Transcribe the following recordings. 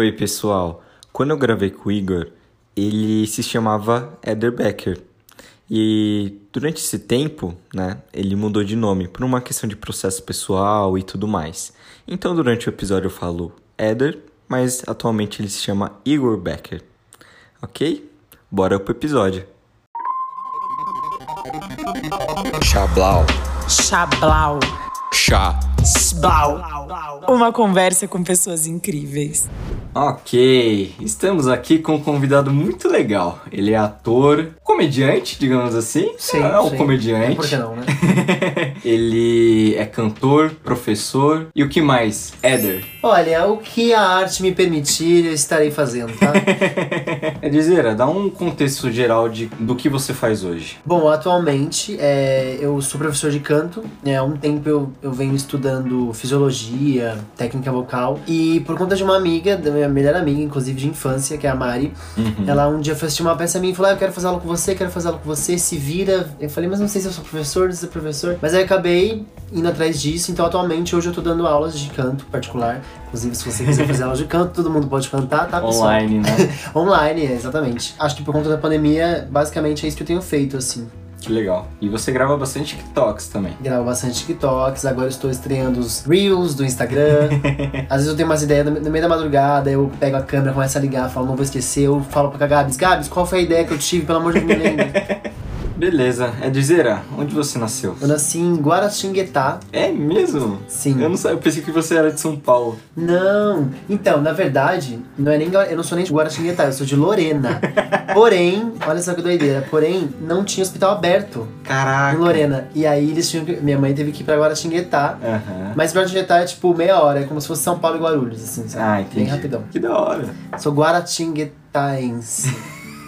Oi, pessoal. Quando eu gravei com o Igor, ele se chamava Eder Becker. E durante esse tempo, né, ele mudou de nome por uma questão de processo pessoal e tudo mais. Então, durante o episódio eu falo Eder, mas atualmente ele se chama Igor Becker. Ok? Bora pro episódio. Chablau. Chablau. Chá. Sblau. Uma conversa com pessoas incríveis. Ok, estamos aqui com um convidado muito legal. Ele é ator, comediante, digamos assim. Sim, é um sim. comediante. É, por que não, né? Ele é cantor, professor e o que mais? Éder. Olha, o que a arte me permitir, eu estarei fazendo, tá? É dizer, dá um contexto geral de, do que você faz hoje. Bom, atualmente é, eu sou professor de canto. É, há um tempo eu, eu venho estudando fisiologia, técnica vocal. E por conta de uma amiga, da minha melhor amiga, inclusive de infância, que é a Mari, ela um dia foi assistir uma peça minha e falou: ah, Eu quero fazer aula com você, quero fazer aula com você, se vira. Eu falei, mas não sei se eu sou professor, não sei se eu sou professor. Mas aí eu acabei indo atrás disso, então atualmente hoje eu tô dando aulas de canto particular. Inclusive, se você quiser fazer aulas de canto, todo mundo pode cantar, tá, pessoal? Online, né? Online, é, exatamente. Acho que por conta da pandemia, basicamente é isso que eu tenho feito, assim. que legal. E você grava bastante TikToks também. Gravo bastante TikToks, agora estou estreando os Reels do Instagram. Às vezes eu tenho umas ideias no no meio da madrugada, eu pego a câmera, começo a ligar, falo, não vou esquecer, eu falo pra Gabs, Gabs, qual foi a ideia que eu tive, pelo amor de Deus, me lembra. Beleza. É dizer, onde você nasceu? Eu nasci em Guaratinguetá, É mesmo? sim. Eu não sei, eu pensei que você era de São Paulo. Não, então, na verdade, não é nem, eu não sou nem de Guaratinguetá, eu sou de Lorena. Porém, olha só que doideira, porém, não tinha hospital aberto Caraca. em Lorena. E aí eles tinham que, minha mãe teve que ir pra Guaratinguetá. Aham. Mas Guaratinguetá é tipo meia hora, é como se fosse São Paulo e Guarulhos, assim, sabe? Ah, entendi. Bem rapidão. Que da hora. Sou guaratinguetaense.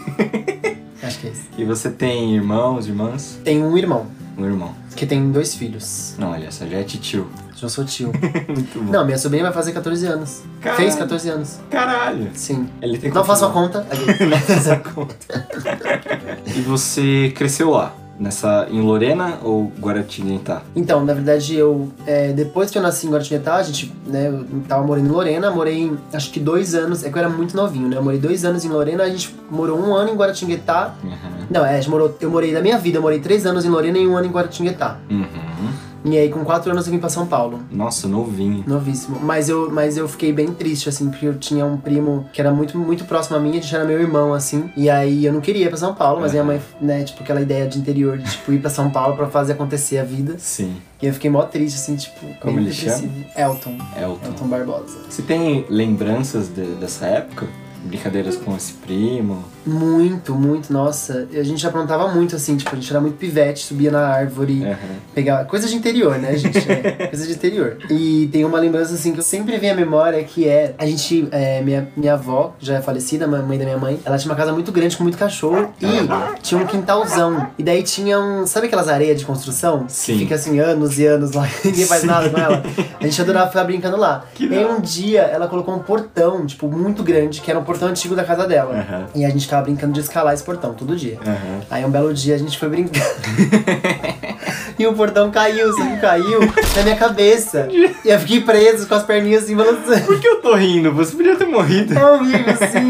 Acho que é isso. E você tem irmãos, irmãs? Tenho um irmão, Um irmão. que tem dois filhos. Não, olha, essa já é titio. Já sou tio. Muito bom. Não, minha sobrinha vai fazer 14 anos. Caralho. Fez 14 anos. Caralho. Sim. Ele tem Não faço a conta. Não faz a conta. e você cresceu lá? Nessa, em Lorena ou Guaratinguetá? Então, na verdade, eu. é, depois que eu nasci em Guaratinguetá, a gente, né, eu tava morando em Lorena, morei acho que dois anos. É que eu era muito novinho, né? Eu morei dois anos em Lorena, a gente morou um ano em Guaratinguetá. Uhum. Não, é, a gente morou, eu morei da minha vida, eu morei três anos em Lorena e um ano em Guaratinguetá. Uhum. E aí, com quatro anos, eu vim pra São Paulo. Nossa, novinho. Novíssimo. Mas eu, mas eu fiquei bem triste, assim, porque eu tinha um primo que era muito, muito próximo a mim, a gente era meu irmão, assim. E aí eu não queria ir pra São Paulo, mas minha mãe, né, tipo, aquela ideia de interior de, tipo, ir pra São Paulo pra fazer acontecer a vida. Sim. E eu fiquei mó triste, assim, tipo, Como bem ele depressivo. Elton. Elton. Elton Barbosa. Você tem lembranças de- dessa época? Brincadeiras com esse primo? Muito, muito, nossa. A gente aprontava muito, assim, tipo, a gente era muito pivete, subia na árvore. Aham. Pegar coisa de interior, né, gente? É, coisa de interior. E tem uma lembrança assim que eu sempre venho à memória que é a gente, é, minha, minha avó, já é falecida, a mãe da minha mãe, ela tinha uma casa muito grande com muito cachorro e tinha um quintalzão. E daí tinha um. Sabe aquelas areias de construção? Sim. Que fica assim anos e anos lá, ninguém faz nada com ela. A gente adorava ficar brincando lá. Que e aí um dia ela colocou um portão, tipo, muito grande, que era um portão antigo da casa dela. Aham. E a gente ficava brincando de escalar esse portão todo dia. Aham. Aí um belo dia a gente foi brincar. e o portão caiu, que caiu na minha cabeça. E eu fiquei preso com as perninhas assim balançando. Por que eu tô rindo? Você podia ter morrido. É horrível, assim.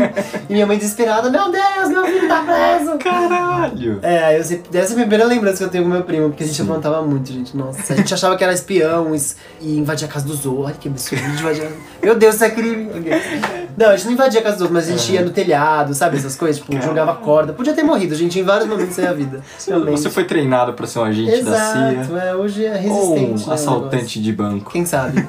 E minha mãe desesperada, meu Deus, meu filho tá preso. Caralho! É, eu sempre, essa é a primeira lembrança que eu tenho com meu primo, porque a gente aprontava muito, gente. Nossa, a gente achava que era espião es- e invadia a casa dos outros. Ai, que absurdo. A gente invadia... Meu Deus, isso é crime. Não, a gente não invadia a casa dos outros, mas a gente ia no telhado, sabe? Essas coisas, tipo, jogava corda. Podia ter morrido, gente, em vários momentos da vida. realmente. Você foi treinado pra ser um agente da Exato, é, hoje é Ou resistente. um né, assaltante de banco? Quem sabe?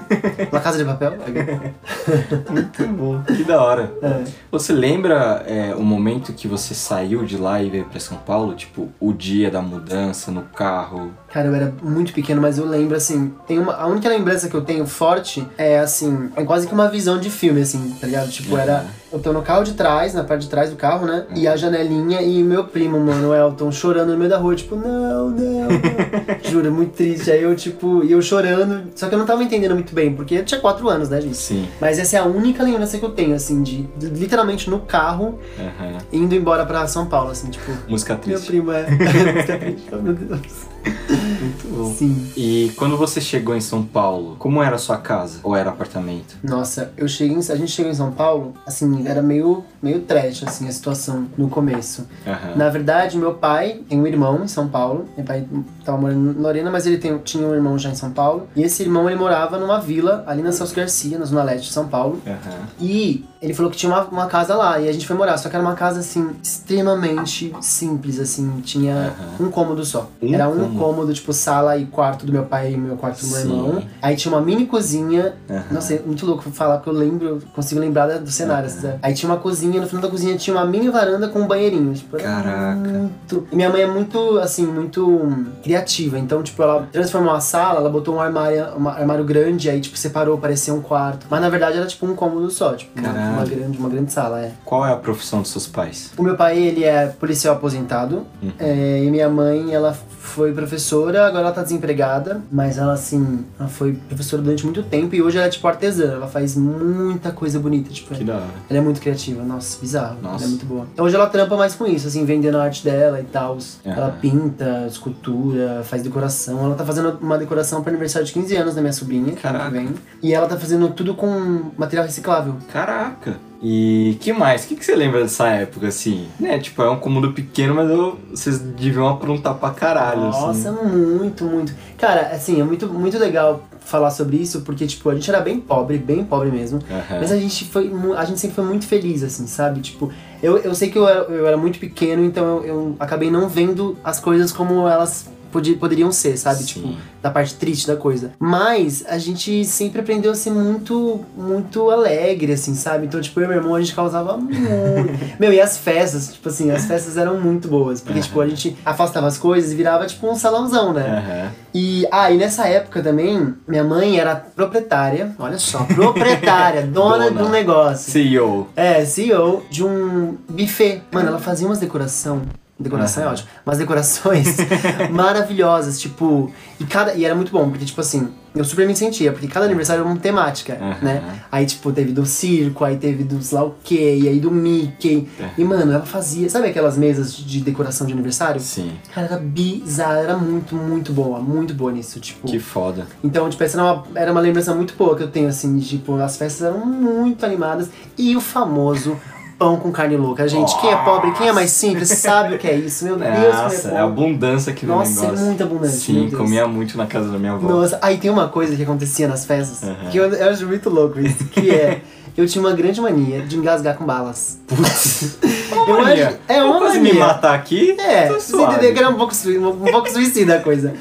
Uma casa de papel? Muito bom. Que da hora. É. Você lembra é, o momento que você saiu de lá e veio pra São Paulo? Tipo, o dia da mudança no carro? Cara, eu era muito pequeno, mas eu lembro, assim, tem uma, a única lembrança que eu tenho forte é, assim, é quase que uma visão de filme, assim, tá ligado? Tipo, era, eu tô no carro de trás, na parte de trás do carro, né? E a janelinha e meu primo, mano, o Elton, chorando no meio da rua, tipo, não, não, não. Juro, muito triste. Aí eu, tipo, eu chorando, só que eu não tava entendendo muito bem, porque eu tinha quatro anos, né, gente? Sim. Mas essa é a única lembrança que eu tenho, assim, de, de literalmente no carro, Aham. indo embora pra São Paulo, assim, tipo, Música meu triste. primo é. Música triste, oh, meu Deus. Muito bom. Sim. E quando você chegou em São Paulo, como era a sua casa? Ou era apartamento? Nossa, eu cheguei, em- a gente chegou em São Paulo, assim, era meio, meio trash, assim, a situação no começo. Aham. Na verdade, meu pai tem um irmão em São Paulo. Meu pai tava morando em Lorena, mas ele tem- tinha um irmão já em São Paulo. E esse irmão, ele morava numa vila ali na Celso Garcia, na Zona Leste de São Paulo. Aham. E ele falou que tinha uma, uma casa lá, e a gente foi morar. Só que era uma casa, assim, extremamente simples, assim. Tinha um cômodo só. Um era um cômodo. cômodo, tipo, sala e quarto do meu pai e meu quarto do meu Sim. irmão. Aí tinha uma mini cozinha. Aham. Nossa, é muito louco falar, porque eu lembro, consigo lembrar do cenário. assim, Aí tinha uma cozinha, no final da cozinha tinha uma mini varanda com um banheirinho. Tipo, Caraca. muito... E minha mãe é muito, assim, muito hum, criativa. Então, tipo, ela transformou a sala, ela botou um armário, um armário grande, aí, tipo, separou, parecia um quarto. Mas na verdade era tipo um cômodo só, tipo, Caraca. Uma grande, uma grande sala, é. Qual é a profissão dos seus pais? O meu pai, ele é policial aposentado. Uhum. é, e minha mãe, ela foi professora, agora ela tá desempregada. Mas ela, assim, ela foi professora durante muito tempo e hoje ela é, tipo, artesã. Ela faz muita coisa bonita, tipo... Que da hora. Ela é muito criativa, nossa, bizarro. Nossa. Ela é muito boa. Então hoje ela trampa mais com isso, assim, vendendo a arte dela e tal. Ela pinta, escultura, faz decoração. Ela tá fazendo uma decoração pro aniversário de 15 anos da minha sobrinha, que Caraca. vem. E ela tá fazendo tudo com material reciclável. Caraca. E que mais? O que, que você lembra dessa época, assim? Né, tipo, é um cômodo pequeno, mas eu- vocês deviam aprontar pra caralho, Nossa, assim. muito, muito. Cara, assim, é muito, muito legal falar sobre isso, porque, tipo, a gente era bem pobre, bem pobre mesmo. Aham. Mas a gente foi. A gente sempre foi muito feliz, assim, sabe? Tipo, eu, eu sei que eu era, eu era muito pequeno, então eu, eu acabei não vendo as coisas como elas poderiam ser, sabe? Sim. Tipo, da parte triste da coisa. Mas a gente sempre aprendeu a ser muito, muito alegre, assim, sabe? Então, tipo, eu e meu irmão, a gente causava muito. Meu, e as festas, tipo assim, as festas eram muito boas. Porque, tipo, a gente afastava as coisas e virava, tipo, um salãozão, né? Aham. E, ah, e nessa época também, minha mãe era proprietária, olha só, proprietária, dona, Dona. de um negócio. CEO. É, CEO de um buffet. Mano, ela fazia umas decoração. Decoração é ótimo. Umas decorações maravilhosas, tipo. E, cada, e era muito bom, porque, tipo assim, eu super me sentia, porque cada aniversário era uma temática, Aham. né? Aí, tipo, teve do circo, aí teve do sei lá o quê, aí do Mickey. É. E, mano, ela fazia. Sabe aquelas mesas de decoração de aniversário? Sim. Cara, era bizarra, era muito, muito boa, muito boa nisso, tipo. Que foda. Então, tipo, essa era uma, era uma lembrança muito boa que eu tenho, assim, de, tipo, as festas eram muito animadas. E o famoso pão com carne louca. Gente, quem é pobre, quem é mais simples, sabe o que é isso. Meu Deus, Nossa, é é abundância no Nossa, é negócio. muito abundante, Sim, comia muito na casa da minha avó. Nossa, aí tem uma coisa que acontecia nas festas, Aham. que eu, eu acho muito louco isso, que é... Eu tinha uma grande mania de engasgar com balas. Putz. Eu Mania. acho- é uma quase mania. me matar aqui. É, tô você entendeu que era um pouco, um, um pouco suicida a coisa.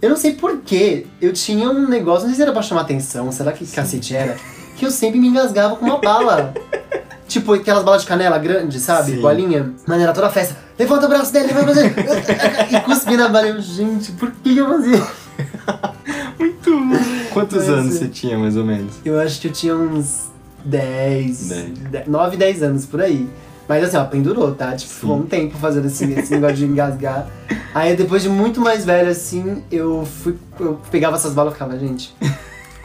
Eu não sei porquê, eu tinha um negócio, não sei se era pra chamar atenção, será que cacete era, que eu sempre me engasgava com uma bala. tipo aquelas balas de canela grande, sabe? Sim. Bolinha. Mano, era toda a festa. Levanta o braço dele, levanta o braço dele. e cuspi na bala. Eu, gente, por que eu fazia? Muito bom. Quantos Mas, anos é. você tinha, mais ou menos? Eu acho que eu tinha uns 10, Dez. 9, 10 anos por aí. Mas assim, ó, pendurou, tá? Tipo, ficou um tempo fazendo esse, esse negócio de engasgar. Aí depois de muito mais velho, assim, eu fui. Eu pegava essas balas e ficava, gente.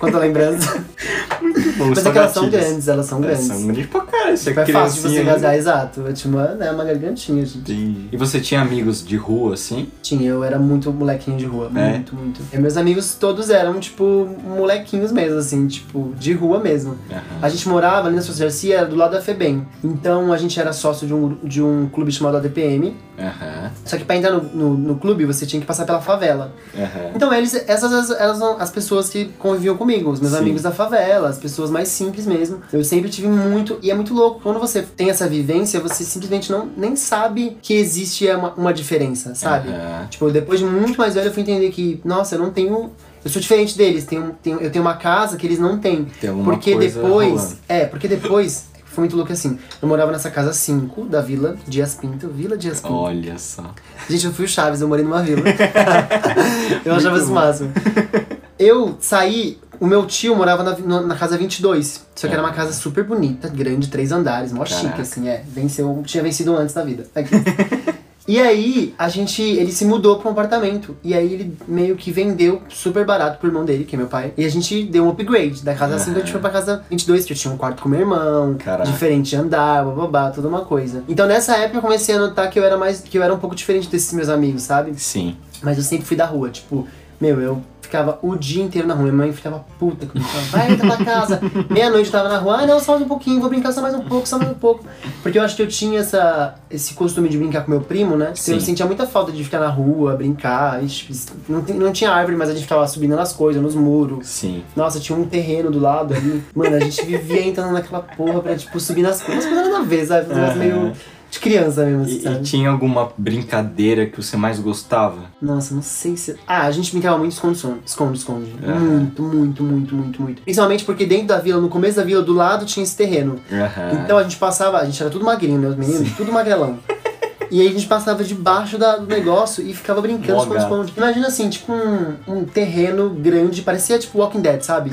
Quanta lembrança. Bom, Mas é que elas são grandes, elas são É, grandes. são grandes pra caralho. Você Tipo, é fácil de você engasgar, né? exato. Eu tinha uma, né, uma gargantinha, gente. Entendi. E você tinha amigos de rua, assim? Tinha, eu era muito molequinho de rua, É? muito, muito. E meus amigos todos eram, tipo, molequinhos mesmo, assim, tipo, de rua mesmo. Aham. A gente morava ali na São Garcia, era do lado da FEBEM. Então a gente era sócio de um, de um clube chamado ADPM. Aham. Só que pra entrar no, no, no clube você tinha que passar pela favela. Aham. Então eles, essas eram as pessoas que conviviam comigo, os meus Sim. amigos da favela, as pessoas mais simples mesmo. Eu sempre tive muito. E é muito louco, quando você tem essa vivência, você simplesmente não nem sabe que existe uma, uma diferença, sabe? Aham. Tipo, depois de muito mais velho, eu fui entender que, nossa, eu não tenho. Eu sou diferente deles, tenho, tenho, eu tenho uma casa que eles não têm. Tem Porque depois. rolando. É, porque depois. Foi muito louco assim. Eu morava nessa casa 5 da Vila Dias Pinto. Vila Dias Pinto. Olha só. Gente, eu fui o Chaves, eu morei numa vila. eu achava isso bom. máximo. Eu saí, o meu tio morava na, na casa 22. Só que era uma casa super bonita, grande, três andares, mó Caraca. chique, assim, é. Venceu, tinha vencido antes da vida. E aí, a gente, ele se mudou pra um apartamento. E aí ele meio que vendeu super barato pro irmão dele, que é meu pai. E a gente deu um upgrade. Da casa 5 a gente foi pra casa 22, que eu tinha um quarto com meu irmão, Caraca. diferente andar, bababá, toda uma coisa. Então nessa época eu comecei a notar que eu era mais. que eu era um pouco diferente desses meus amigos, sabe? Sim. Mas eu sempre fui da rua, tipo, Meu, eu ficava o dia inteiro na rua. Minha mãe ficava puta comigo. Falava, vai, entra pra casa. Meia-noite eu tava na rua. Ah, não, só mais um pouquinho, vou brincar só mais um pouco, só mais um pouco. Porque eu acho que eu tinha essa, esse costume de brincar com meu primo, né? Então eu Sim. sentia muita falta de ficar na rua, brincar. Gente, não, não tinha árvore, mas a gente ficava subindo nas coisas, nos muros. Sim. Nossa, tinha um terreno do lado ali. Mano, a gente vivia entrando naquela porra pra, tipo, subir nas coisas. Mas coisas nada a ver, sabe? Aham. meio de criança mesmo, assim, E, sabe? e tinha alguma brincadeira que você mais gostava? Nossa, não sei se. Ah, a gente brincava muito esconde-esconde. Esconde-esconde. Aham. Muito, muito, muito, muito, muito. Principalmente porque dentro da vila, no começo da vila, do lado tinha esse terreno. Aham. Então a gente passava, a gente era tudo magrinho, né? Os meninos, tudo magrelão. E aí a gente passava debaixo da- do negócio e ficava brincando, esconde-esconde. Imagina assim, tipo um, um terreno grande, parecia tipo Walking Dead, sabe?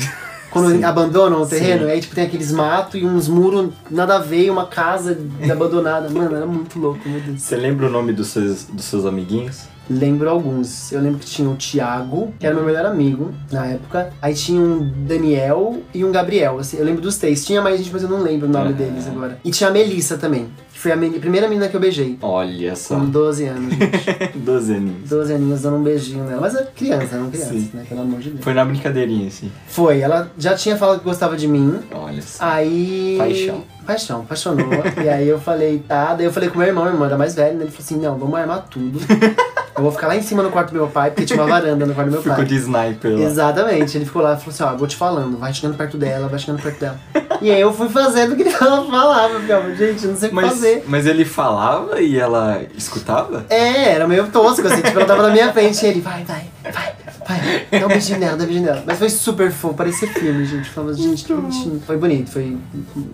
Quando Sim. abandonam o terreno, Sim. aí tipo tem aqueles matos e uns muros nada a ver, e uma casa abandonada. Mano, era muito louco, meu Deus. Você lembra o nome dos seus, dos seus amiguinhos? Lembro alguns. Eu lembro que tinha o Thiago, que era meu melhor amigo na época. Aí tinha um Daniel e um Gabriel. Assim, eu lembro dos três. Tinha mais gente, mas eu não lembro o nome Aham. deles agora. E tinha a Melissa também, foi a meni- primeira menina que eu beijei. Olha só. Com 12 anos, gente. 12 aninhos. 12 aninhos dando um beijinho nela. Mas é criança, não criança, Sim. né? Pelo amor de Deus. Foi na brincadeirinha, assim. Foi, ela já tinha falado que gostava de mim. Olha só. Aí. Paixão. Paixão, apaixonou. e aí eu falei, tá. Daí eu falei com meu irmão, meu irmão era mais velho, né? Ele falou assim: não, vamos armar tudo. eu vou ficar lá em cima no quarto do meu pai, porque tinha uma varanda no quarto do meu Ficou pai. de sniper lá. Exatamente. Ele ficou lá e falou assim: ó, vou te falando, vai chegando perto dela, vai chegando perto dela. e aí eu fui fazendo o que ela falava. Ficava, gente, eu não sei o que Mas, fazer. mas ele falava e ela escutava? É, era meio tosco, assim, tipo, ela tava na minha frente e ele, vai, vai, vai, vai, dá um beijinho nela, dá um beijinho nela. Mas foi super fofo, parecia filme, gente. Falava, gente, que bonitinho. Foi bonito, foi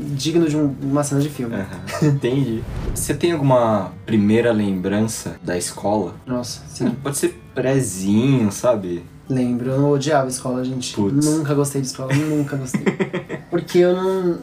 digno de um- uma cena de filme. Aham, Entendi. Você tem alguma primeira lembrança da escola? Nossa, sim. Pode ser prezinho, sabe? Lembro, eu odiava a escola, gente. Nunca gostei de escola, nunca gostei. Porque eu não.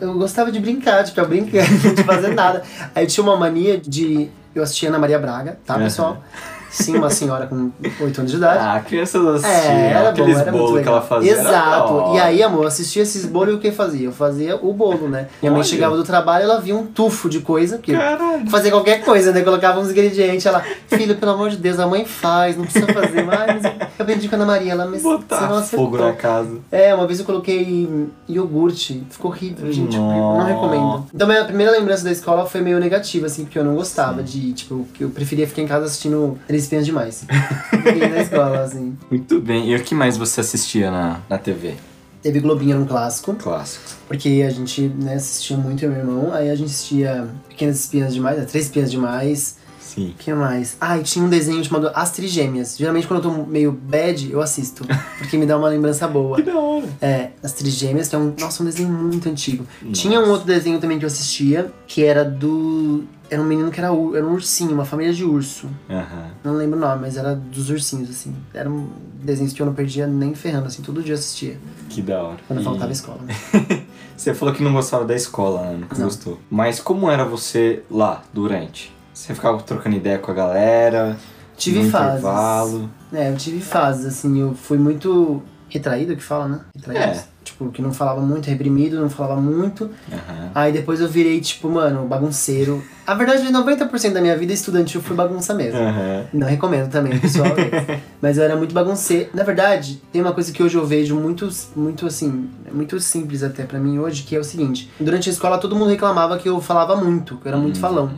Eu, gostava de brincar, de ficar brincando, de fazer nada. Aí eu tinha uma mania de. Eu assistia Ana Maria Braga, tá, pessoal? Sim, uma senhora com 8 anos de idade. Ah, crianças assistiam. É, era bom, aqueles era muito bolos que legal. ela fazia. Exato. E aí, amor, eu assistia esses bolos e o que eu fazia? Eu fazia o bolo, né? Minha mãe chegava do trabalho, ela via um tufo de coisa, que Caralho. fazia qualquer coisa, né? Colocava uns ingredientes, ela, filho, pelo amor de Deus, a mãe faz, não precisa fazer. Mas eu aprendi com a Ana Maria, ela, não Botar acertou. fogo na casa. É, uma vez eu coloquei iogurte, ficou horrível, gente. Não Nossa. recomendo. Então, minha primeira lembrança da escola foi meio negativa, assim, porque eu não gostava de, tipo, que eu preferia ficar em casa assistindo Espinhas Demais. Fiquei na escola, assim. Muito bem. E o que mais você assistia na, na TV? Teve Globinho, era um clássico. Clássico. Porque a gente né, assistia muito, eu e meu irmão. Aí a gente assistia Pequenas Espiãs Demais, né, Três Espiãs Demais. Sim. O que mais? Ah, e tinha um desenho chamado As Trigêmeas. Geralmente quando eu tô meio bad, eu assisto. Porque me dá uma lembrança boa. Que da hora. É, As Trigêmeas, que é um, nossa, um desenho muito antigo. Nossa. Tinha um outro desenho também que eu assistia, que era do... Era um menino que era, era um ursinho, uma família de urso. Aham. Não lembro o nome, mas era dos ursinhos, assim. Era um desenho que eu não perdia nem ferrando, assim. Todo dia assistia. Que da hora. Quando E faltava escola. né? Você falou que não gostava da escola, né? Nunca Não. gostou. Mas como era você lá, durante? Você ficava trocando ideia com a galera? Tive fases. intervalo? É, eu tive fases, assim, eu fui muito retraído, que fala, né? Retraído. É. Tipo, que não falava muito, reprimido, não falava muito. Aham. Aí depois eu virei, tipo, mano, bagunceiro. A verdade, 90% da minha vida estudantil foi bagunça mesmo. Aham. Não recomendo também, pessoal. Mas eu era muito bagunceiro. Na verdade, tem uma coisa que hoje eu vejo muito, muito assim, muito simples até pra mim hoje, que é o seguinte. Durante a escola todo mundo reclamava que eu falava muito, que eu era muito falão.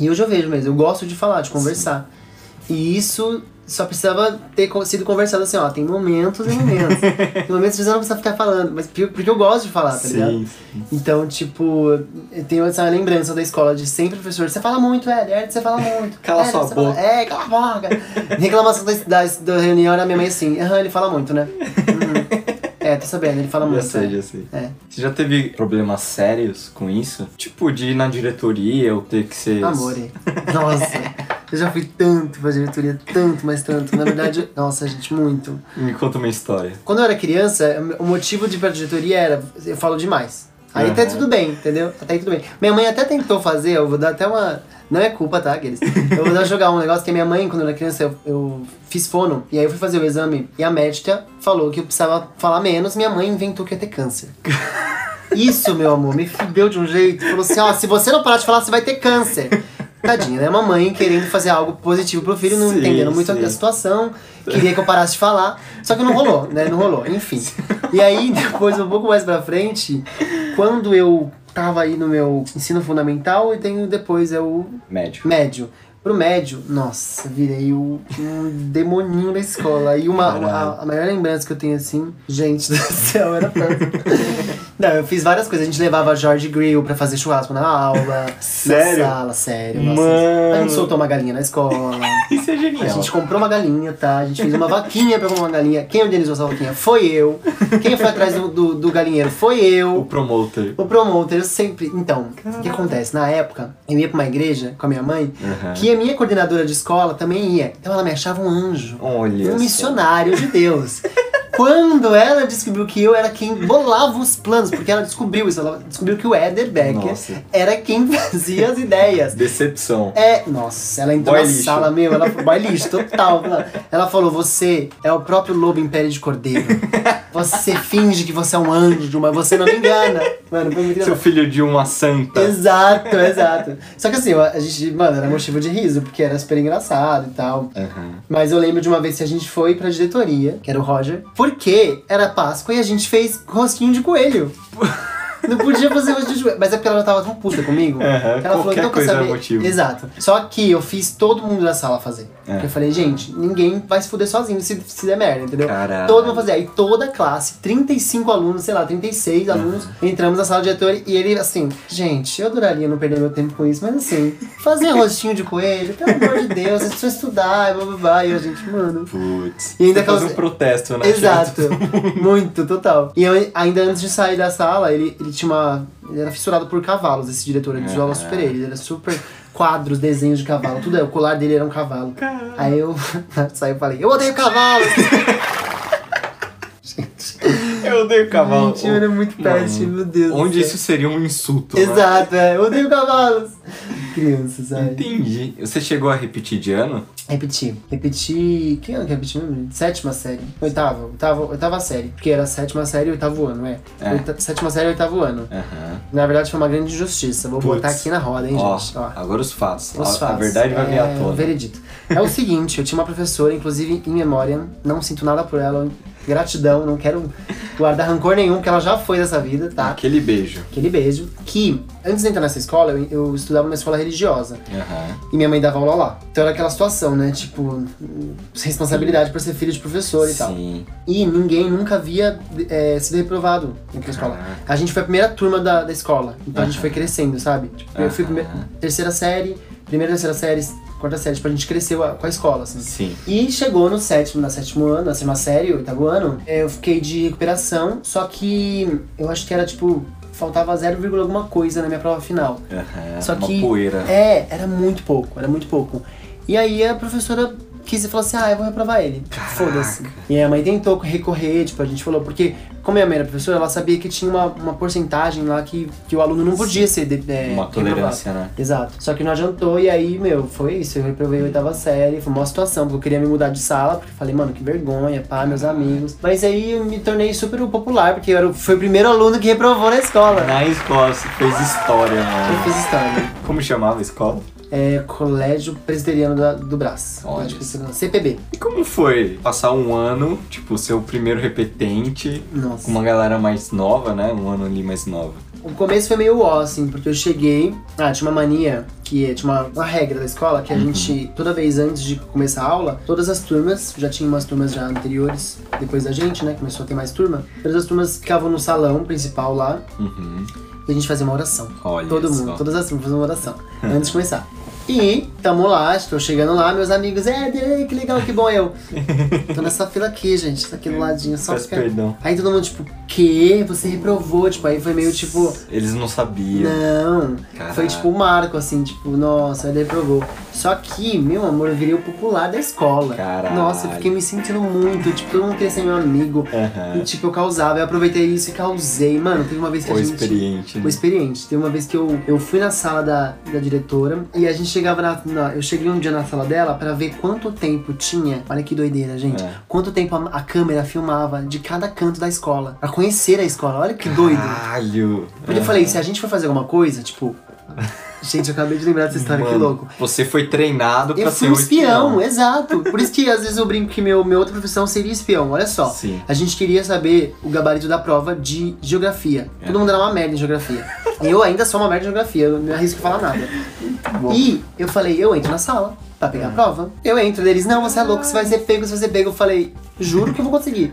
E hoje eu vejo mesmo, eu gosto de falar, de conversar. E isso só precisava ter sido conversado assim, ó, tem momentos e momentos. tem momentos que você não precisa ficar falando, mas porque eu gosto de falar, tá ligado? Sim, sim. Então, tipo, eu tenho essa lembrança da escola de sempre professor, você fala muito, Éder, você fala muito. Cala sua você fala- boca." É, cala a boca. Reclamação da, da, da reunião era minha mãe assim, aham, ele fala muito, né? Uhum. É, tô sabendo, ele fala Já muito. sei, é. já sei. É. Você já teve problemas sérios com isso? Tipo, de ir na diretoria ou ter que ser. Amore. Nossa, eu já fui tanto pra diretoria, tanto, mas tanto. Na verdade, nossa, gente, muito. Me conta uma história. Quando eu era criança, o motivo de ir pra diretoria era eu falo demais. Aí até Aham. tudo bem, entendeu? Até aí tudo bem. Minha mãe até tentou fazer, eu vou dar até uma. Não é culpa, tá, aqueles? Eu vou dar jogar um negócio que a minha mãe, quando eu era criança, eu, eu fiz fono. E aí eu fui fazer o exame e a médica falou que eu precisava falar menos. Minha mãe inventou que ia ter câncer. Isso, meu amor, me fudeu de um jeito. Falou assim: ó, se você não parar de falar, você vai ter câncer. Tadinha, né? Uma mãe querendo fazer algo positivo pro filho, não Sim, entendendo muito sim. a situação. Queria que eu parasse de falar, só que não rolou, né? Não rolou, enfim. E aí, depois, um pouco mais pra frente, quando eu tava aí no meu ensino fundamental, e tenho depois é o Médio. médio. Pro médio, nossa, virei o, um demoninho da escola. E uma, Caralho. a, a maior lembrança que eu tenho assim, gente do céu, era tanto. Não, eu fiz várias coisas. A gente levava George Grill pra fazer churrasco na aula. Sério? Na sala, sério. nossa. Mano. A gente soltou uma galinha na escola. Isso é A genial. gente comprou uma galinha, tá? A gente fez uma vaquinha pra comprar uma galinha. Quem organizou essa vaquinha foi eu. Quem foi atrás do, do, do galinheiro foi O eu. promoter. O promoter, eu sempre. Então, o que acontece? Na época, eu ia pra uma igreja com a minha mãe, Aham. que a minha coordenadora de escola também ia. Então ela me achava um anjo. Olha um missionário de Deus. Quando ela descobriu que eu era quem bolava os planos, porque ela descobriu isso, ela descobriu que o Éder Becker Nossa. era quem fazia as ideias. Decepção. É, nossa, ela entrou Boy na lixo. sala, meu, ela boy lixo, total. Ela, falou: Você é o próprio lobo em pele de cordeiro. Você finge que você é um anjo, mas você não me engana. Mano, foi muito Seu filho de uma santa. Exato, exato. Só que assim, a gente, mano, era motivo de riso, porque era super engraçado e tal. Aham. Mas eu lembro de uma vez que a gente foi pra diretoria, que era o Roger, porque era Páscoa e a gente fez rostinho de coelho. Não podia fazer rostinho de coelho. Mas é porque ela já tava tão puta comigo. Que ela falou, então quer é saber? motivo. Exato. Só que eu fiz todo mundo da sala fazer. É. Porque eu falei, gente, ninguém vai se fuder sozinho se, se der merda, entendeu? Caralho. Todo mundo fazia. Aí toda a classe, 35 alunos, sei lá, 36 alunos, entramos na sala de diretor e ele assim, gente, eu adoraria não perder meu tempo com isso, mas assim, fazer rostinho de coelho, pelo amor de Deus, vocês precisam estudar, blá blá blá. E a gente, mano. Putz. E ainda causa- um protesto, né? Exato, muito, total. E eu, ainda antes de sair da sala, ele, ele tinha uma. Ele era fissurado por cavalos, esse diretor, ele zoava Ah. super ele. Ele era super quadros, desenhos de cavalo, tudo. é, O colar dele era um cavalo. Aí eu saí e falei, eu odeio cavalos! Eu odeio cavalo. Gente, eu era muito péssimo, meu Deus. Onde isso seria um insulto, né? Exato, é, eu odeio cavalos! Criança, sabe? Entendi. Você chegou a repetir de ano? Repeti. Repeti. Quem é que repetiu mesmo? Sétima série. Oitava. Oitava, oitava série. Porque era sétima série e oitavo ano, é. É. Oita- sétima série e oitavo ano. Aham. Na verdade foi uma grande injustiça. Vou Putz. botar aqui na roda, hein, Ó, gente? Ó. agora os fatos. Os a, fatos. a verdade vai vir é, à tona. O veredito. É o seguinte, eu tinha uma professora, inclusive em memória, não sinto nada por ela, gratidão, não quero guardar rancor nenhum, porque ela já foi dessa vida, tá? Aquele beijo. Aquele beijo. Que, antes de entrar nessa escola, eu, eu estudava numa escola religiosa. Aham. E minha mãe dava aula lá. Então era aquela situação, né? Tipo, responsabilidade por ser filho de professor e tal. Sim. E ninguém nunca havia é, sido reprovado naquela escola. Caraca. A gente foi a primeira turma da, da escola. Então a gente foi crescendo, sabe? Tipo, eu fui primeira, terceira série, primeira, terceira série, quarta série. Tipo, a gente cresceu a- com a escola, assim. Sim. E chegou no sétimo, na sétimo ano, na sétima série, oitavo ano, é, eu fiquei de recuperação, só que eu acho que era tipo, faltava 0, alguma coisa na minha prova final. Aham. Só Uma que. poeira. É, era muito pouco, era muito pouco. E aí a professora quis e falou assim: ah, eu vou reprovar ele. Foda-se. E aí a mãe tentou recorrer, tipo, a gente falou, porque, como minha mãe era professora, ela sabia que tinha uma, uma porcentagem lá que, que o aluno não podia ser. de- é, Uma reprovado. tolerância, né? Exato. Só que não adiantou, e aí, meu, foi isso. Eu reprovei a oitava série, foi uma situação, porque eu queria me mudar de sala, porque eu falei, mano, que vergonha, pá, meus amigos. Mas aí eu me tornei super popular, porque eu era, o- fui o primeiro aluno que reprovou na escola. Na escola, você fez história, Eu mano. fiz história. Como chamava a escola? É Colégio Presbiteriano da- do Brás. Olha Presbiteriano. CPB. E como foi passar um ano, tipo, ser o primeiro repetente, Nossa. com uma galera mais nova, né? Um ano ali mais nova. O começo foi meio ó, assim, porque eu cheguei. Ah, tinha uma mania que é, tinha uma, uma regra da escola que a gente, toda vez antes de começar a aula, todas as turmas, já tinha umas turmas já anteriores, depois da gente, né? Começou a ter mais turma. Todas as turmas ficavam no salão principal lá Uhum. e a gente fazia uma oração. Olha Todo só. mundo, todas as turmas faziam uma oração antes de começar. E tamo lá, estou chegando lá, meus amigos, é, Dre, que legal, que bom eu. Tô nessa fila aqui, gente, tá aqui do ladinho, só Peço perdão. Aí todo mundo, tipo, que? Você reprovou? Tipo, aí foi meio tipo. Eles não sabiam. Não. Caraca. Foi tipo um marco, assim, tipo, nossa, ele reprovou. Só que, meu amor, eu virei o popular da escola. Caralho. Nossa, eu fiquei me sentindo muito, tipo, todo mundo queria ser meu amigo. Aham. E tipo, eu causava, eu aproveitei isso e causei. Mano, teve uma vez que Foi a gente. experiente, Foi né? experiente. Teve uma vez que eu, eu fui na sala da, da diretora e a gente chegava na, na- Eu cheguei um dia na sala dela pra ver quanto tempo tinha. Olha que doideira, gente. É. Quanto tempo a, a câmera filmava de cada canto da escola. Pra conhecer a escola. Olha que doido. Caralho. Porque eu falei, se a gente for fazer alguma coisa, tipo. Gente, eu acabei de lembrar dessa história, que Mano, louco. Você foi treinado pra Eu ser fui um um espião, exato. Por isso que às vezes eu brinco que meu, minha outra profissão seria espião. Olha só. Sim. A gente queria saber o gabarito da prova de geografia. É. Todo mundo era uma merda em geografia. eu ainda sou uma merda em geografia, eu não arrisco falar nada. E eu falei, eu entro na sala pra pegar a prova. Eu entro, eles, não, você é louco, você vai ser pego, você vai ser pego. Eu falei, juro que eu vou conseguir.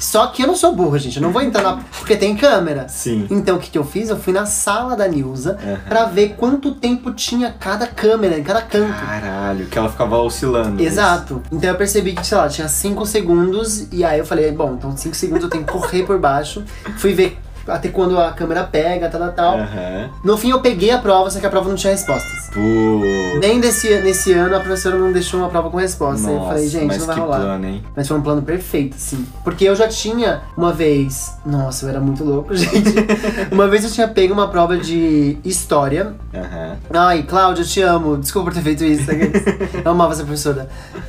Só que eu não sou burra, gente. Eu não vou entrar na. Porque tem câmera. Sim. Então o que, que eu fiz? Eu fui na sala da Nilza Aham. pra ver quanto tempo tinha cada câmera em cada canto. Caralho, que ela ficava oscilando. Exato. Então eu percebi que, sei lá, tinha 5 segundos. E aí eu falei, bom, então 5 segundos eu tenho que correr por baixo. Fui ver até quando a câmera pega, tal, tal, tal. Aham. No fim eu peguei a prova, só que a prova não tinha respostas. Nem desse, nesse ano a professora não deixou uma prova com resposta. Aí eu falei, gente, não vai que rolar. plano, hein? Mas foi um plano perfeito, assim. Porque eu já tinha uma vez. Nossa, eu era muito louco, gente. uma vez eu tinha pego uma prova de história. Aham. Ai, Cláudia, eu te amo. Desculpa por ter feito isso. sabe? Eu amava essa professora.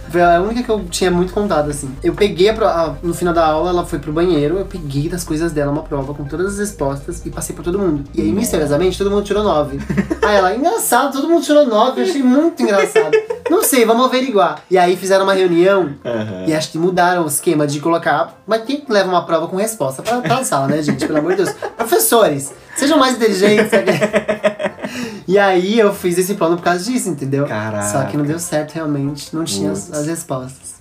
Foi a única que eu tinha muito contado, assim. Eu peguei a, pro- no final da aula, ela foi pro banheiro, eu peguei das coisas dela uma prova com todas as respostas e passei pra todo mundo. E aí, misteriosamente, todo mundo tirou nove. aí ela, engraçado, todo mundo tirou nove. Eu achei muito engraçado. Não sei, vamos averiguar. E aí fizeram uma reunião Aham. e acho que mudaram o esquema de colocar. Mas quem leva uma prova com resposta pra, pra sala, né, gente? Pelo amor de Deus. Professores, sejam mais inteligentes. e aí eu fiz esse plano por causa disso, entendeu? Caraca. Só que não deu certo realmente. Não tinha as respostas.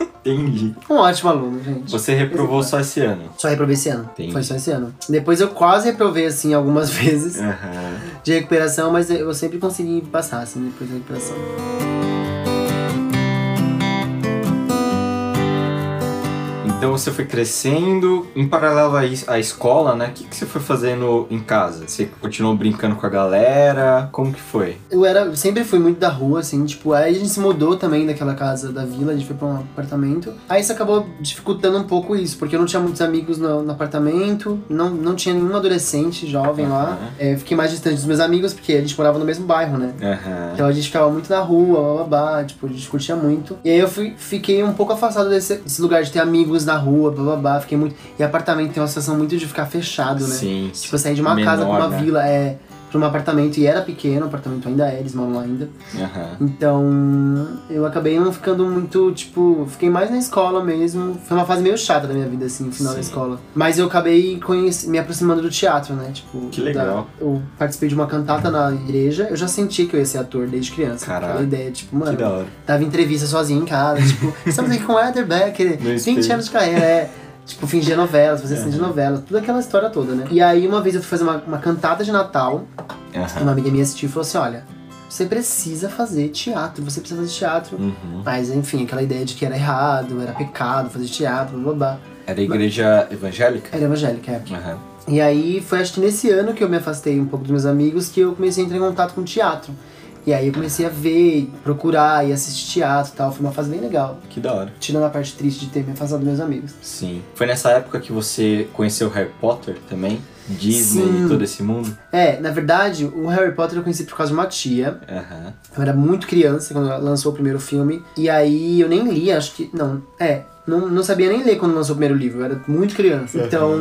Entendi. Um ótimo aluno, gente. Você reprovou só esse ano. Só reprovei esse ano. Entendi. Foi só esse ano. Depois eu quase reprovei, assim, algumas vezes Aham. de recuperação, mas eu sempre consegui passar, assim, depois da recuperação. Então você foi crescendo, em paralelo à, escola, né? O que, que você foi fazendo em casa? Você continuou brincando com a galera? Como que foi? Eu era, sempre fui muito da rua, assim, tipo, aí a gente se mudou também daquela casa da vila, a gente foi pra um apartamento. Aí isso acabou dificultando um pouco isso, porque eu não tinha muitos amigos no, no apartamento, não, não tinha nenhum adolescente jovem lá. Aham. É, fiquei mais distante dos meus amigos, porque a gente morava no mesmo bairro, né? Aham. Então a gente ficava muito na rua, babá, tipo, a gente curtia muito. E aí eu fui, fiquei um pouco afastado desse, desse lugar de ter amigos na rua, babá, fiquei muito. E apartamento tem uma situação muito de ficar fechado, né? Sim. Tipo, saí de uma casa pra Menor, uma né? vila, é, pra um apartamento, e era pequeno, o apartamento ainda é, eles moram lá ainda. Aham. Então, eu acabei não ficando muito, tipo, fiquei mais na escola mesmo. Foi uma fase meio chata da minha vida, assim, o final da Sim. escola. Mas eu acabei conhece- me aproximando do teatro, né? Tipo, Que legal. da- eu participei de uma cantata na igreja, eu já senti que eu ia ser ator desde criança. Caraca. Aquela ideia, tipo, Que mano, da hora. dava entrevista sozinho em casa, tipo, estamos aqui com o Eder Becker, No 20 espelho. anos de carreira, é. Tipo, fingir novelas, fazer cena de novela, toda aquela história toda, né? E aí, uma vez eu fui fazer uma, uma cantada de Natal, Aham. uma amiga minha assistiu e falou assim: olha, você precisa fazer teatro, você precisa fazer teatro. Uhum. Mas, enfim, aquela ideia de que era errado, era pecado fazer teatro, blá blá. blá. Era igreja evangélica? Era evangélica, é. Aham. E aí, foi acho que nesse ano que eu me afastei um pouco dos meus amigos que eu comecei a entrar em contato com teatro. E aí eu comecei a ver, procurar e assistir teatro e tal. Foi uma fase bem legal. Que da hora. Tirando a parte triste de ter me afastado dos meus amigos. Sim. Foi nessa época que você conheceu Harry Potter também? Disney Sim. e todo esse mundo? É, na verdade, o Harry Potter eu conheci por causa de uma tia. Aham. Eu era muito criança quando lançou o primeiro filme. E aí eu nem li, acho que. Não, é. Não, não sabia nem ler quando lançou o primeiro livro. Eu era muito criança. Então,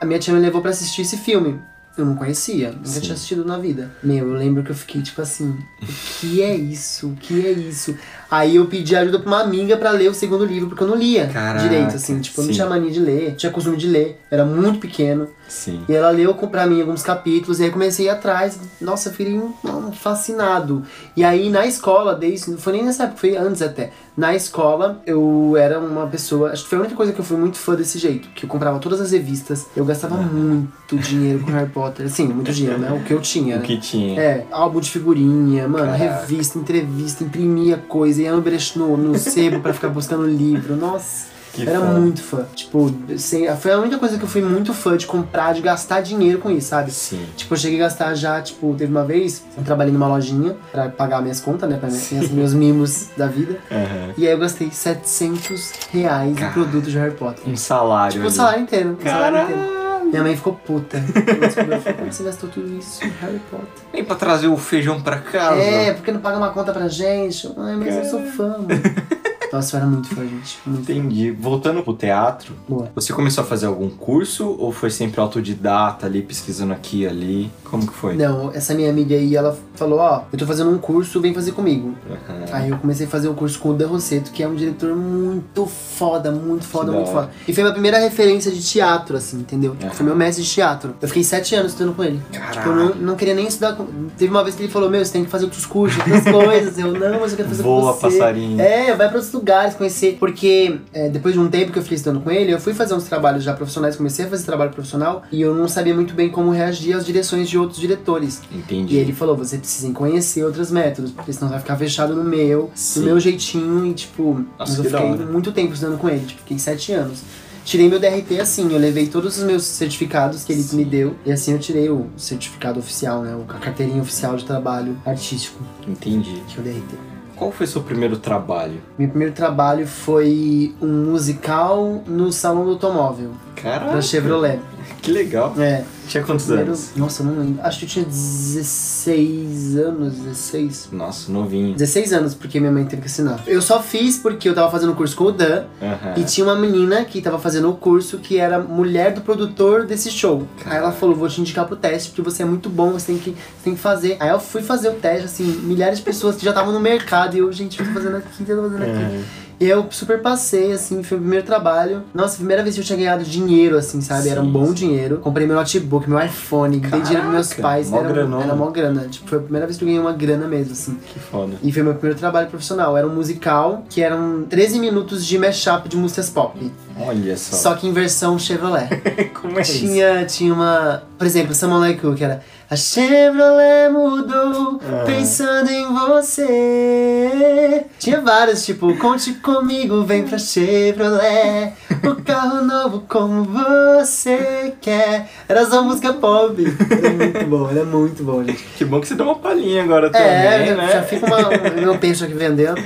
a minha tia me levou pra assistir esse filme. Eu não conhecia, nunca Sim. tinha assistido na vida. Meu, eu lembro que eu fiquei tipo assim: o que é isso? O que é isso? Aí eu pedi ajuda pra uma amiga pra ler o segundo livro, porque eu não lia Caraca, direito, assim. Tipo, eu não tinha mania de ler, tinha costume de ler, era muito pequeno. Sim. E ela leu pra mim alguns capítulos, e aí comecei a ir atrás. Nossa, eu fiquei um- um fascinado. E aí na escola, desde. Não foi nem nessa época, foi antes até. Na escola, eu era uma pessoa. Acho que foi a única coisa que eu fui muito fã desse jeito. Que eu comprava todas as revistas. Eu gastava muito dinheiro com Harry Potter. Assim, muito dinheiro, né? O que eu tinha. O né? que tinha? É, álbum de figurinha, mano, Caraca. revista, entrevista, imprimia coisa, no, brech- no, no sebo pra ficar buscando livro. Nossa. Que era foda. muito fã. Tipo, sem, foi a única coisa que eu fui muito fã de comprar, de gastar dinheiro com isso, sabe? Sim. Tipo, eu cheguei a gastar já, tipo, teve uma vez, eu trabalhei numa lojinha pra pagar minhas contas, né? Pra minhas, meus mimos da vida. Aham. E aí eu gastei 700 reais em Cara. produtos de Harry Potter. Um salário. Tipo, ali. salário inteiro. O salário inteiro. Minha mãe ficou puta. Ela falou, como você gastou tudo isso em Harry Potter? Nem pra trazer o feijão pra casa. É, porque não paga uma conta pra gente. Ai, mas eu sou fã, mano. Nossa, eu era muito fã, gente. Muito. Entendi. Voltando pro teatro, Boa. você começou a fazer algum curso ou foi sempre autodidata ali, pesquisando aqui e ali? Como que foi? Não, essa minha amiga aí, ela falou, ó, eu tô fazendo um curso, vem fazer comigo. Aham. Aí eu comecei a fazer o curso com o Dan Rosseto, que é um diretor muito foda, muito foda, da muito foda. E foi minha primeira referência de teatro, assim, entendeu? Aham. Foi meu mestre de teatro. Eu fiquei sete anos estudando com ele. Tipo, eu não, não queria nem estudar com... Teve uma vez que ele falou, meu, você tem que fazer outros cursos, outras coisas. Eu, não, mas eu quero fazer Voa, com você. passarinho. É, vai pra outros lugares, conhecer. Porque é, depois de um tempo que eu fiquei estudando com ele, eu fui fazer uns trabalhos já profissionais, comecei a fazer trabalho profissional, e eu não sabia muito bem como reagir às direções de outros diretores. Entendi. E ele falou, você precisa conhecer outros métodos, porque senão vai ficar fechado no meu, Sim. no meu jeitinho e tipo. Nossa, mas eu fiquei hora. muito tempo estudando com ele, tipo, fiquei sete anos. Tirei meu DRT assim, eu levei todos os meus certificados que ele Sim. me deu. E assim eu tirei o certificado oficial, né? A carteirinha oficial de trabalho artístico, Entendi. que é o DRT. Qual foi seu primeiro trabalho? Meu primeiro trabalho foi um musical no Salão do Automóvel, Caraca. da Chevrolet. Que legal. É, Tinha quantos primeiro. anos? Nossa, eu não lembro. Acho que eu tinha 16 anos, 16. Nossa, novinho. 16 anos, porque minha mãe teve que assinar. Eu só fiz porque eu tava fazendo curso com o Dan Aham. e tinha uma menina que tava fazendo o curso que era mulher do produtor desse show. Aí ela falou: vou te indicar pro teste, porque você é muito bom, você tem que, você tem que fazer. Aí eu fui fazer o teste, assim, milhares de pessoas que já estavam no mercado e eu, gente, eu tô fazendo aqui, eu tô fazendo aqui. É. E eu super passei, assim, foi o primeiro trabalho. Nossa, primeira vez que eu tinha ganhado dinheiro, assim, sabe? Era um Sim, bom sim. dinheiro. Comprei meu notebook, meu iPhone, dei dinheiro pros meus Caraca, pais. mó Era, granona. era mó grana. Tipo, foi a primeira vez que eu ganhei uma grana mesmo, assim. Que foda. E foi meu primeiro trabalho profissional. Era um musical que eram 13 minutos de mashup de músicas pop. Olha só. Só que em versão Chevrolet. Como é isso? tinha, tinha uma. Por exemplo, Someone Like You, que era. A Chevrolet mudou Ah. pensando em você. Tinha várias, tipo, conte comigo, vem pra Chevrolet. O carro novo como você quer. Era só música pop. Era muito bom, era muito bom, gente. Que bom que você deu uma palhinha agora É, também, já, né? já fica uma, um, meu peixe aqui vendendo.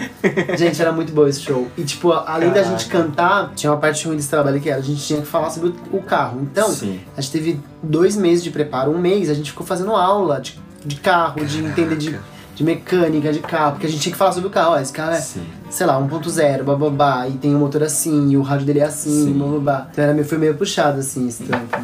Gente, era muito bom esse show. E, tipo, além da gente Caraca. cantar, tinha uma parte ruim desse trabalho que era, a gente tinha que falar sobre o, o carro. Então, Sim. a gente teve dois meses de preparo, um mês, a gente ficou fazendo aula de, de carro, de entender de, de mecânica de carro, porque a gente tinha que falar sobre o carro. Ó, esse carro é, Sim. sei lá, 1.0, bababá, e tem o motor assim, e o rádio dele é assim, Sim. bababá. Então era meio, foi meio puxado, assim, esse trampo.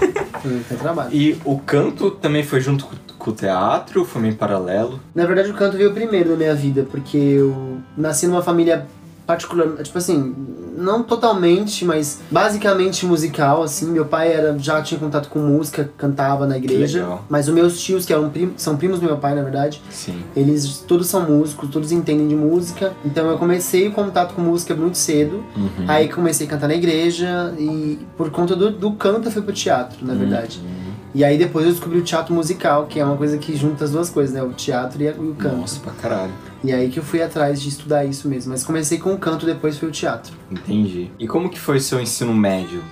foi, trabalho. E o canto também foi junto com, com o teatro? Foi meio em paralelo? Na verdade, o canto veio primeiro na minha vida, porque eu nasci numa família particular, tipo assim, não totalmente, mas basicamente musical, assim. Meu pai era, já tinha contato com música, cantava na igreja. Mas os meus tios, que eram prim, são primos do meu pai, na verdade, Sim. eles todos são músicos, todos entendem de música. Então eu comecei o contato com música muito cedo. Uhum. Aí comecei a cantar na igreja e por conta do, do canto eu fui pro teatro, na verdade. Uhum. E aí depois eu descobri o teatro musical, que é uma coisa que junta as duas coisas, né? O teatro e, e o canto. Nossa, pra caralho. E aí que eu fui atrás de estudar isso mesmo. Mas comecei com o canto, depois foi o teatro. Entendi. E como que foi seu ensino médio?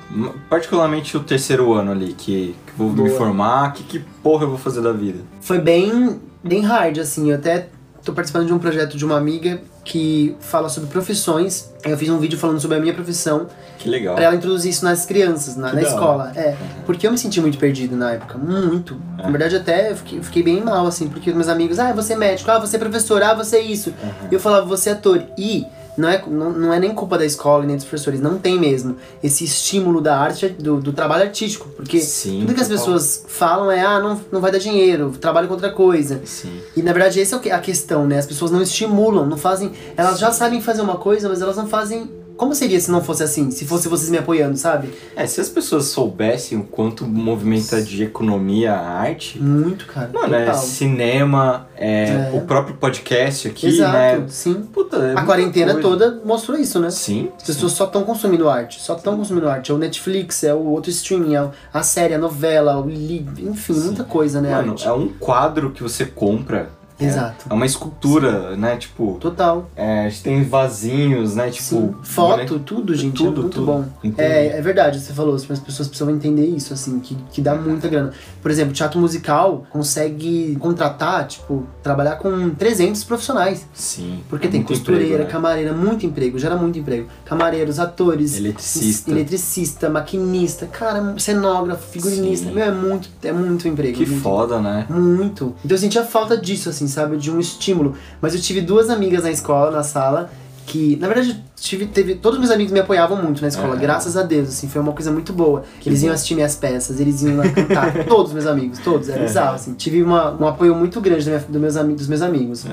Particularmente o terceiro ano ali, que, que eu vou me Boa. formar, que, que porra eu vou fazer da vida? Foi bem, bem hard, assim. Eu até tô participando de um projeto de uma amiga que fala sobre profissões. Eu fiz um vídeo falando sobre a minha profissão Que legal. pra ela introduzir isso nas crianças, na, na escola. É, porque eu me senti muito perdido na época, muito. É. Na verdade, até eu fiquei, eu fiquei bem mal, assim, porque meus amigos, ah, você é médico, ah, você é professor, ah, você é isso. Uhum. E eu falava, você é ator. E não é, não, não é nem culpa da escola nem dos professores, não tem mesmo esse estímulo da arte, do, do trabalho artístico. Porque Sim, tudo que as pessoas falam é, ah, não, não vai dar dinheiro, trabalho com outra coisa. Sim. E na verdade essa é o que- a questão, né? As pessoas não estimulam, não fazem. Elas já sabem fazer uma coisa, mas elas não fazem. Como seria se não fosse assim? Se fosse vocês me apoiando, sabe? É, se as pessoas soubessem o quanto movimenta de economia a arte, Muito, cara. mano, é total. cinema, é, É. o próprio podcast aqui, Exato, né? sim. Puta, é A quarentena coisa. toda mostrou isso, né? Sim. As pessoas só estão consumindo arte, só estão consumindo arte. É o Netflix, é o outro streaming, é a série, a novela, o livro, enfim, Sim. muita coisa, né? Mano, é um quadro que você compra. É- Exato. É uma escultura, né? Tipo, Total. é, a gente tem vasinhos, né? Tipo, Sim. Foto, tudo, gente. tudo, é muito tudo. bom. É, é verdade, você falou, as pessoas precisam entender isso, assim, que, que dá muita grana. Por exemplo, teatro musical consegue contratar, tipo, trabalhar com 300 profissionais. Sim. Porque é tem costureira, emprego, né? camareira, muito emprego, gera muito emprego. Camareiros, atores, Eletricista. eletricista, maquinista, cara, cenógrafo, figurinista. Sim. Meu, é muito, é muito emprego. Que muito foda, né? muito. Então eu sentia falta disso, assim, sabe? De um estímulo. Mas eu tive duas amigas na escola, na sala, que, na verdade, tive, teve, todos meus amigos me apoiavam muito na escola, Aham. graças a Deus, assim, foi uma coisa muito boa. eles iam bom. assistir minhas peças, eles iam lá cantar, todos meus amigos, todos, era bizarro, assim. Tive uma, um apoio muito grande da minha- do meus, dos meus amigos.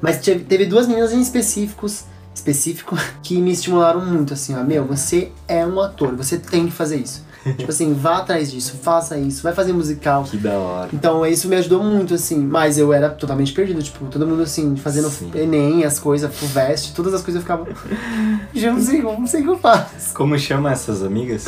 Mas teve, teve duas meninas em específicos, específico que me estimularam muito, assim, ó, meu, você é um ator, você tem que fazer isso. tipo assim, vá atrás disso, faça isso, vai fazer musical. Que da hora. Então isso me ajudou muito, assim, mas eu era totalmente perdido, tipo, todo mundo assim, fazendo Sim. Enem, as coisas, Fuvest, todas as coisas eu ficava. Já não sei, não sei o que eu faço. Como chama essas amigas?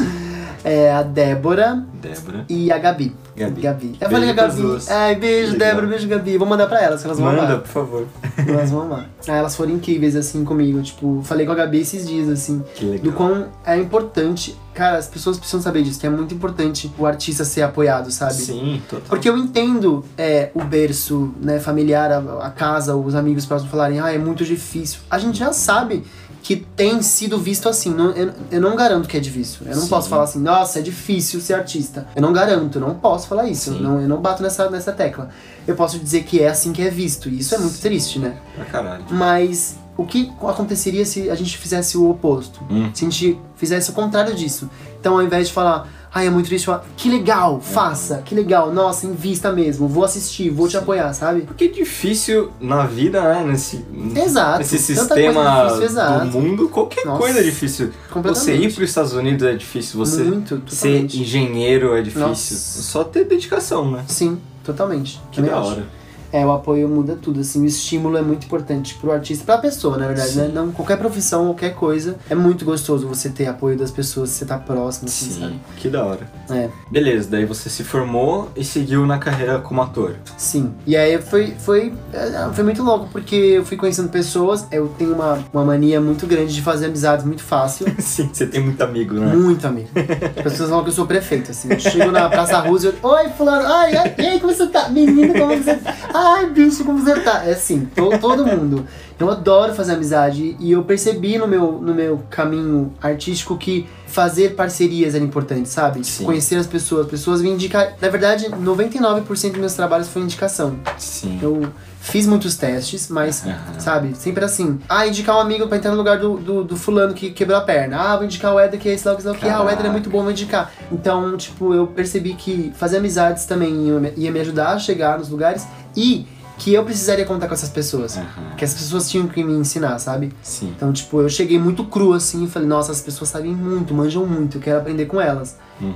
É a Débora Débora. e a Gabi. Gabi. Eu Beijo falei a Gabi. Ai, beijo, Legal. Débora, beijo, Gabi. Vou mandar pra elas, que elas vão Manda, amar. por favor. Elas vão amar. Ah, elas foram incríveis, assim, comigo. Tipo, falei com a Gabi esses dias, assim. Que legal. Do quão é importante. Cara, as pessoas precisam saber disso, que é muito importante o artista ser apoiado, sabe? Sim, total. Porque eu entendo é, o berço né, familiar, a, a casa, os amigos próximos falarem, ah, é muito difícil. A gente já sabe que tem sido visto assim. Não- eu, eu não garanto que é difícil. Eu não Sim. posso falar assim, nossa, é difícil ser artista. Eu não garanto, eu não posso falar isso. Eu não, eu não bato nessa, nessa tecla. Eu posso dizer que é assim que é visto. E isso é muito Sim. triste, né? Pra caralho. Mas o que aconteceria se a gente fizesse o oposto? Hum. Se a gente fizesse o contrário disso. Então, ao invés de falar, ai, é muito triste, falar, que legal, faça, que legal, nossa, invista mesmo, vou assistir, vou te apoiar, sabe? Porque é difícil na vida, né? Nesse, Exato, nesse sistema difícil, exato. do mundo, qualquer Nossa, coisa é difícil. Você ir para os Estados Unidos é difícil, você Muito, ser engenheiro é difícil. Nossa. Só ter dedicação, né? Sim, totalmente. Que Também da acho. hora. É, o apoio muda tudo, assim, o estímulo é muito importante pro artista, pra pessoa, na verdade, né? Não, qualquer profissão, qualquer coisa, é muito gostoso você ter apoio das pessoas, você tá próximo, assim, Sim, sabe? que da hora. É. Beleza, daí você se formou e seguiu na carreira como ator. Sim. E aí foi, foi, é, foi muito louco, porque eu fui conhecendo pessoas, eu tenho uma, uma mania muito grande de fazer amizades muito fácil. Sim, você tem muito amigo, né? Muito amigo. As pessoas falam que eu sou prefeito, assim. Eu chego na Praça Roosevelt, oi, fulano, ai, ai, e aí, como você tá? Menino, como você tá? Ai, bicho, como você tá? É assim, to- todo mundo. Eu adoro fazer amizade e eu percebi no meu, no meu caminho artístico que fazer parcerias era importante, sabe? Sim. Conhecer as pessoas, pessoas me indicar. Na verdade, 99% dos meus trabalhos foi indicação. Sim. Eu fiz muitos testes, mas, sabe, sempre assim. Ah, indicar um amigo pra entrar no lugar do, do, do fulano que quebrou a perna. Ah, vou indicar o Éder que é esse é esse ah, o Éder é muito bom, vou indicar. Então, tipo, eu percebi que fazer amizades também ia me- ia me ajudar a chegar nos lugares e que eu precisaria contar com essas pessoas. Aham. Que as pessoas tinham que me ensinar, sabe? Sim. Então, tipo, eu cheguei muito cru assim e falei, nossa, as pessoas sabem muito, manjam muito, eu quero aprender com elas. Uhum.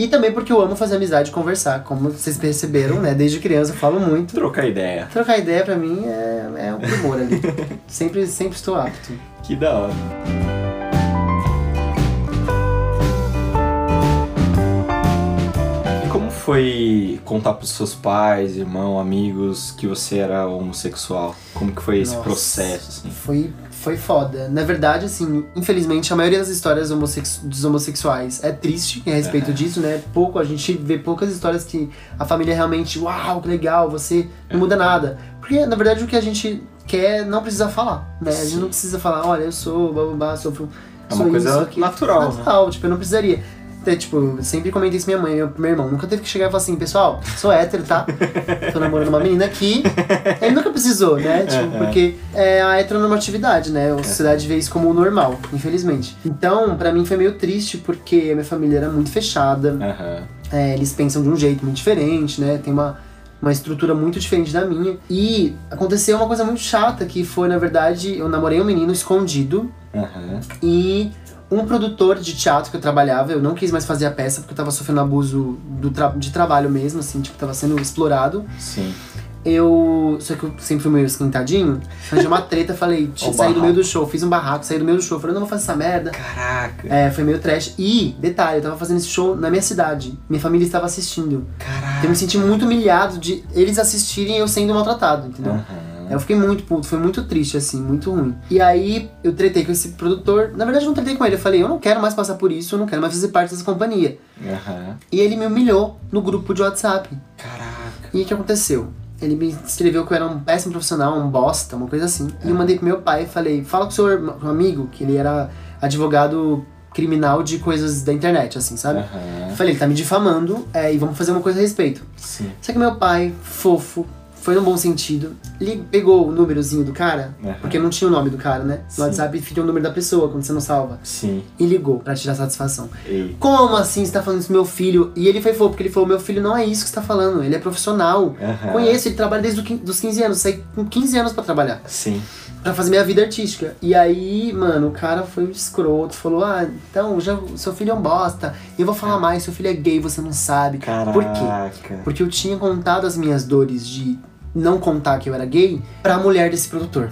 E também porque eu amo fazer amizade e conversar, como vocês perceberam, né? Desde criança eu falo muito. Trocar ideia. Trocar ideia pra mim é, é um primor ali. sempre, sempre estou apto. Que da hora. E como foi contar pros seus pais, irmão, amigos que você era homossexual? Como que foi esse Nossa. processo, assim? Foi, foi foda. Na verdade, assim, infelizmente, a maioria das histórias dos homossexuais é triste a respeito disso, né? Pouco, a gente vê poucas histórias que a família realmente, uau, que legal, você não muda nada. Porque, na verdade, o que a gente quer não precisa falar, né? A gente Sim. não precisa falar, olha, eu sou, babá, sofro. É uma sou coisa isso, aquilo. natural, né? Natural, tipo, eu não precisaria. Até, tipo, sempre comentei isso minha mãe, meu, meu irmão. Nunca teve que chegar e falar assim, pessoal, sou hétero, tá? Tô namorando uma menina aqui. Ele nunca precisou, né? Tipo, É, é. porque é a heteronormatividade, né? A sociedade vê isso como o normal, infelizmente. Então, pra mim foi meio triste, porque a minha família era muito fechada. Aham. É, eles pensam de um jeito muito diferente, né? Tem uma, uma estrutura muito diferente da minha. E aconteceu uma coisa muito chata, que foi, na verdade, eu namorei um menino escondido. Aham. E um produtor de teatro que eu trabalhava, eu não quis mais fazer a peça porque eu tava sofrendo abuso do tra de trabalho mesmo, assim, tipo, tava sendo explorado. Sim. Eu. Só que eu sempre fui meio esquentadinho. Arranjei uma treta, falei, saí do meio do show, fiz um barraco, saí do meio do show, falei, não vou fazer essa merda. Caraca. É, foi meio trash. E, detalhe, eu tava fazendo esse show na minha cidade. Minha família estava assistindo. Caraca. Eu me senti muito humilhado de eles assistirem eu sendo maltratado, entendeu? Aham. Eu fiquei muito puto, foi muito triste, assim, muito ruim. E aí eu tretei com esse produtor. Na verdade, eu não tretei com ele. Eu falei, eu não quero mais passar por isso, eu não quero mais fazer parte dessa companhia. Aham. E ele me humilhou no grupo de WhatsApp. Caraca. E o que aconteceu? Ele me escreveu que eu era um péssimo profissional, um bosta, uma coisa assim. E eu mandei pro meu pai e falei, fala com o seu o amigo, que ele era advogado criminal de coisas da internet, assim, sabe? Eu falei, ele tá me difamando é, e vamos fazer uma coisa a respeito. Sim. Só que meu pai, fofo, foi num bom sentido, li- pegou o númerozinho do cara, Aham. porque não tinha o nome do cara, né? Sim. No WhatsApp fica o número da pessoa quando você não salva. Sim. E ligou pra tirar satisfação. Ei. Como assim você tá falando isso meu filho? E ele foi fofo, porque ele falou: meu filho não é isso que você tá falando, ele é profissional. Aham. Conheço, ele trabalha desde os 15 anos, saí com 15 anos pra trabalhar Sim. Pra fazer minha vida artística. E aí, mano, o cara foi um escroto, falou: Ah, então, já, seu filho é um bosta. E eu vou falar mais, seu filho é gay, você não sabe. Caraca. Por quê? Porque eu tinha contado as minhas dores de não contar que eu era gay pra mulher desse produtor.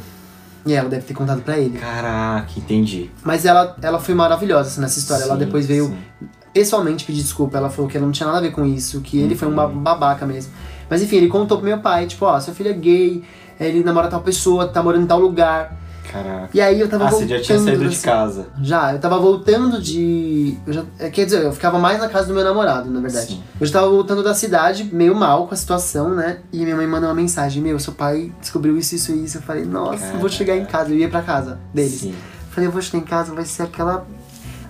E ela deve ter contado pra ele. Caraca, entendi. Mas ela, ela foi maravilhosa assim, nessa história. ela Sim, depois veio sim. pessoalmente pedir desculpa. Ela falou que ela não tinha nada a ver com isso, que ele foi um Uhum. ba- babaca mesmo. Mas enfim, ele contou pro meu pai, tipo, ó, seu filho é gay, ele namora tal pessoa, tá morando em tal lugar. Caraca. E aí eu tava Ah, você voltando. já tinha saído de assim, casa. Já, eu tava voltando de. Já, é, quer dizer, eu ficava mais na casa do meu namorado, na verdade. Sim. Eu já tava voltando da cidade, meio mal com a situação, né? E minha mãe mandou uma mensagem: Meu, seu pai descobriu isso, isso e isso. Eu falei: Nossa, eu vou chegar em casa. Eu ia pra casa deles. Sim. Falei: Eu vou chegar em casa, vai ser aquela.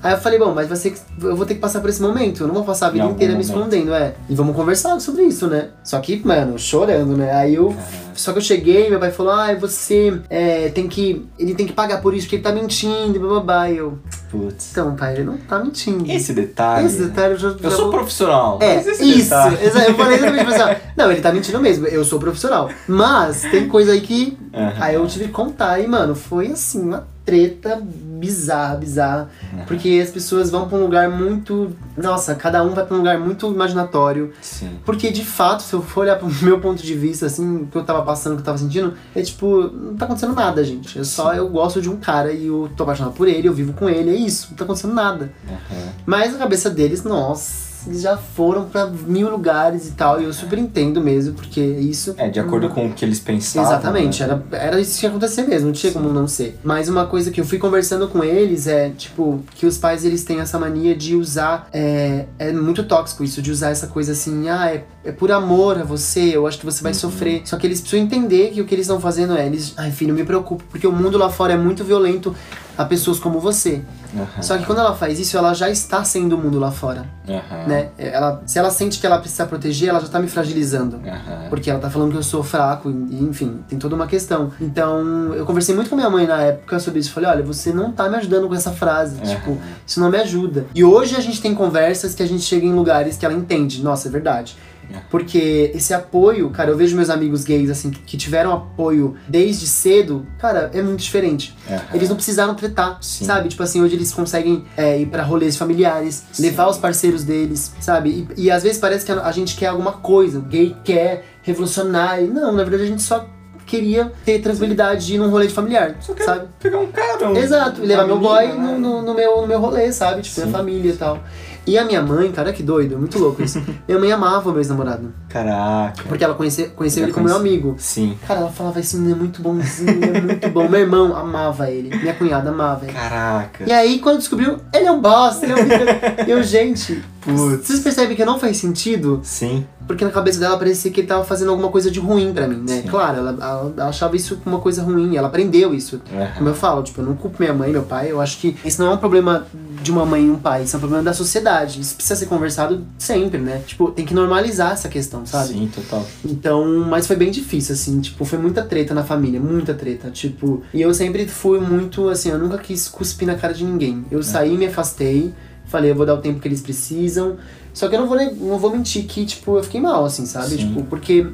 Aí eu falei: Bom, mas vai ser, que- eu vou ter que passar por esse momento. Eu não vou passar a vida inteira me momento. escondendo, é. E vamos conversar sobre isso, né? Só que, mano, chorando, né? Aí eu. Caraca. Só que eu cheguei, meu pai falou: Ah, você é, tem que. Ele tem que pagar por isso, porque ele tá mentindo, e blá. E eu. Putz. Então, pai, ele não tá mentindo. Esse detalhe. Esse detalhe eu já. Eu já sou vou- profissional. É, isso. Eu falei exatamente você. Não, ele tá mentindo mesmo. Eu sou profissional. Mas tem coisa aí que. Aham. Aí eu tive que contar. E, mano, foi assim, uma treta bizarra, bizarra. Porque as pessoas vão pra um lugar muito. Nossa, cada um vai pra um lugar muito imaginatório. Sim. Porque de fato, se eu for olhar pro meu ponto de vista, assim, o que eu tava passando, o que eu tava sentindo, é tipo, não tá acontecendo nada, gente. É só eu gosto de um cara e eu tô apaixonado por ele, eu vivo com ele, é isso, não tá acontecendo nada. Aham. Mas na cabeça deles, nossa, eles já foram pra mil lugares e tal, e eu super entendo mesmo, porque isso. É, de acordo com o que eles pensavam. Exatamente, né? era, era isso que ia acontecer mesmo, não tinha como não ser. Mas uma coisa que eu fui conversando com eles é, tipo, que os pais eles têm essa mania de usar. É, é muito tóxico isso, de usar essa coisa assim, ah, é, é por amor a você, eu acho que você vai Uhum. sofrer. Só que eles precisam entender que o que eles estão fazendo é, eles, ai filho, me preocupa, porque o mundo lá fora é muito violento a pessoas como você. Aham. Só que quando ela faz isso, ela já está sendo o mundo lá fora, Aham. né? Ela, se ela sente que ela precisa proteger, ela já tá me fragilizando. Porque ela tá falando que eu sou fraco, e enfim, tem toda uma questão. Então, eu conversei muito com minha mãe na época sobre isso. Falei, olha, você não tá me ajudando com essa frase. Tipo, isso não me ajuda. E hoje a gente tem conversas que a gente chega em lugares que ela entende. Nossa, é verdade. É. Porque esse apoio, cara, eu vejo meus amigos gays, assim, que tiveram apoio desde cedo, cara, é muito diferente. Aham. Eles não precisaram tretar, Sim. sabe? Tipo assim, hoje eles conseguem é, ir pra rolês familiares, Sim. levar os parceiros deles, sabe? E, e às vezes parece que a, gente quer alguma coisa, o gay quer revolucionar. E não, na verdade a gente só queria ter tranquilidade de ir num rolê de familiar, Só quer sabe? pegar um cara. Um, Exato, e levar meu boy né? no, no, no meu, no meu rolê, sabe? Tipo, Sim. minha família e tal. E a minha mãe, cara, que doido, muito louco isso. minha mãe amava o meu ex-namorado. Caraca. Porque ela conhecia, conheceu ele como meu amigo. Sim. Cara, ela falava, esse menino é muito bonzinho, é muito bom. Meu irmão amava ele, minha cunhada amava ele. Caraca. E aí, quando descobriu, ele é um bosta, ele é um. Eu, gente, Putz. vocês percebem que não faz sentido? Sim. Porque na cabeça dela parecia que ele tava fazendo alguma coisa de ruim pra mim, né? Sim. Claro, ela, ela- ela achava isso uma coisa ruim, ela aprendeu isso. Aham. Como eu falo, tipo, eu não culpo minha mãe, meu pai, eu acho que isso não é um problema de uma mãe e um pai, isso é um problema da sociedade. Isso precisa ser conversado sempre, né? Tipo, tem que normalizar essa questão, sabe? Sim, total. Então, mas foi bem difícil, assim, tipo, foi muita treta na família, muita treta, tipo, e eu sempre fui muito, assim, eu nunca quis cuspir na cara de ninguém. Eu saí, me afastei, falei, eu vou dar o tempo que eles precisam, só que eu não vou, não vou mentir que, tipo, eu fiquei mal, assim, sabe? Sim. Tipo, porque,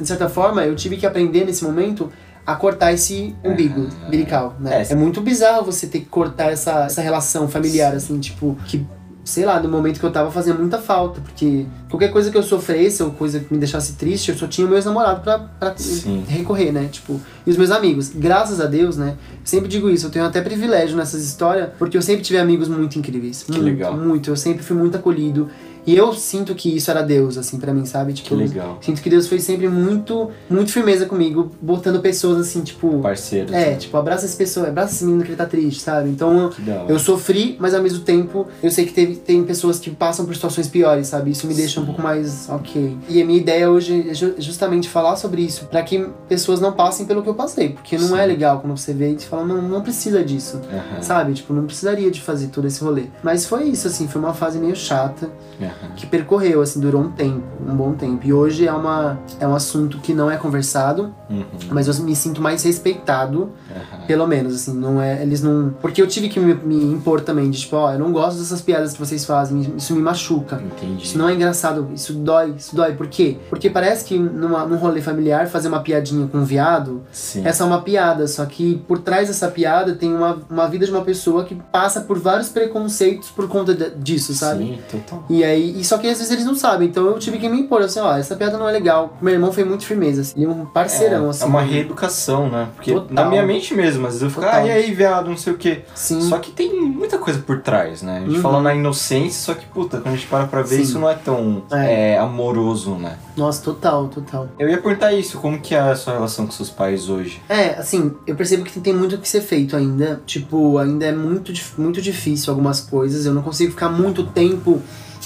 de certa forma, eu tive que aprender nesse momento a cortar esse umbigo Ah. umbilical, né? É, É, muito bizarro você ter que cortar essa, essa relação familiar, assim, tipo, que sei lá, no momento que eu tava fazendo muita falta, porque qualquer coisa que eu sofresse ou coisa que me deixasse triste, eu só tinha o meu ex-namorado pra, pra Sim. recorrer, né? Tipo, e os meus amigos. Graças a Deus, né? Sempre digo isso, eu tenho até privilégio nessas histórias, porque eu sempre tive amigos muito incríveis. Que muito, legal. muito. Eu sempre fui muito acolhido. E eu sinto que isso era Deus, assim, pra mim, sabe? Tipo, Que legal. Sinto que Deus foi sempre muito, muito firmeza comigo, botando pessoas assim, tipo. Parceiros. É, né? tipo, abraça essa pessoa, abraça esse menino que ele tá triste, sabe? Então, eu sofri, mas ao mesmo tempo eu sei que teve, tem pessoas que passam por situações piores, sabe? Isso me deixa um pouco mais ok. E a minha ideia hoje é ju- justamente falar sobre isso, pra que pessoas não passem pelo que eu passei, porque não Sim. é legal quando você vê e te fala, não, não precisa disso. Aham. Sabe? Tipo, não precisaria de fazer todo esse rolê. Mas foi isso, assim, foi uma fase meio chata. É. Aham. que percorreu, assim, durou um tempo, um bom tempo. E hoje é, uma, é um assunto que não é conversado, Uhum. mas eu me sinto mais respeitado, Aham. pelo menos, assim, não é, eles não... Porque eu tive que me, me impor também, de tipo, ó, eu não gosto dessas piadas que vocês fazem, isso me machuca. Entendi. Isso não é engraçado, isso dói, isso dói. Por quê? Porque parece que numa, num rolê familiar fazer uma piadinha com um viado Sim. é só uma piada, só que por trás dessa piada tem uma, uma vida de uma pessoa que passa por vários preconceitos por conta de- disso, sabe? Sim, total. E aí, e só que às vezes eles não sabem, então eu tive que me impor, assim, ó, essa piada não é legal. Meu irmão foi muito firmeza, assim, ele é um parceirão, é, assim. é uma reeducação, né? Porque Total. na minha mente mesmo, às vezes eu fico, Total. ah, e aí, viado, não sei o quê. Sim. Só que tem muita coisa por trás, né? A gente Uhum. fala na inocência, só que, puta, quando a gente para pra ver, Sim. isso não é tão É. é, amoroso, né? Nossa, total, total. Eu ia perguntar isso, como que é a sua relação com seus pais hoje? É, assim, eu percebo que tem muito o que ser feito ainda. Tipo, ainda é muito, muito difícil algumas coisas. Eu não consigo ficar muito tempo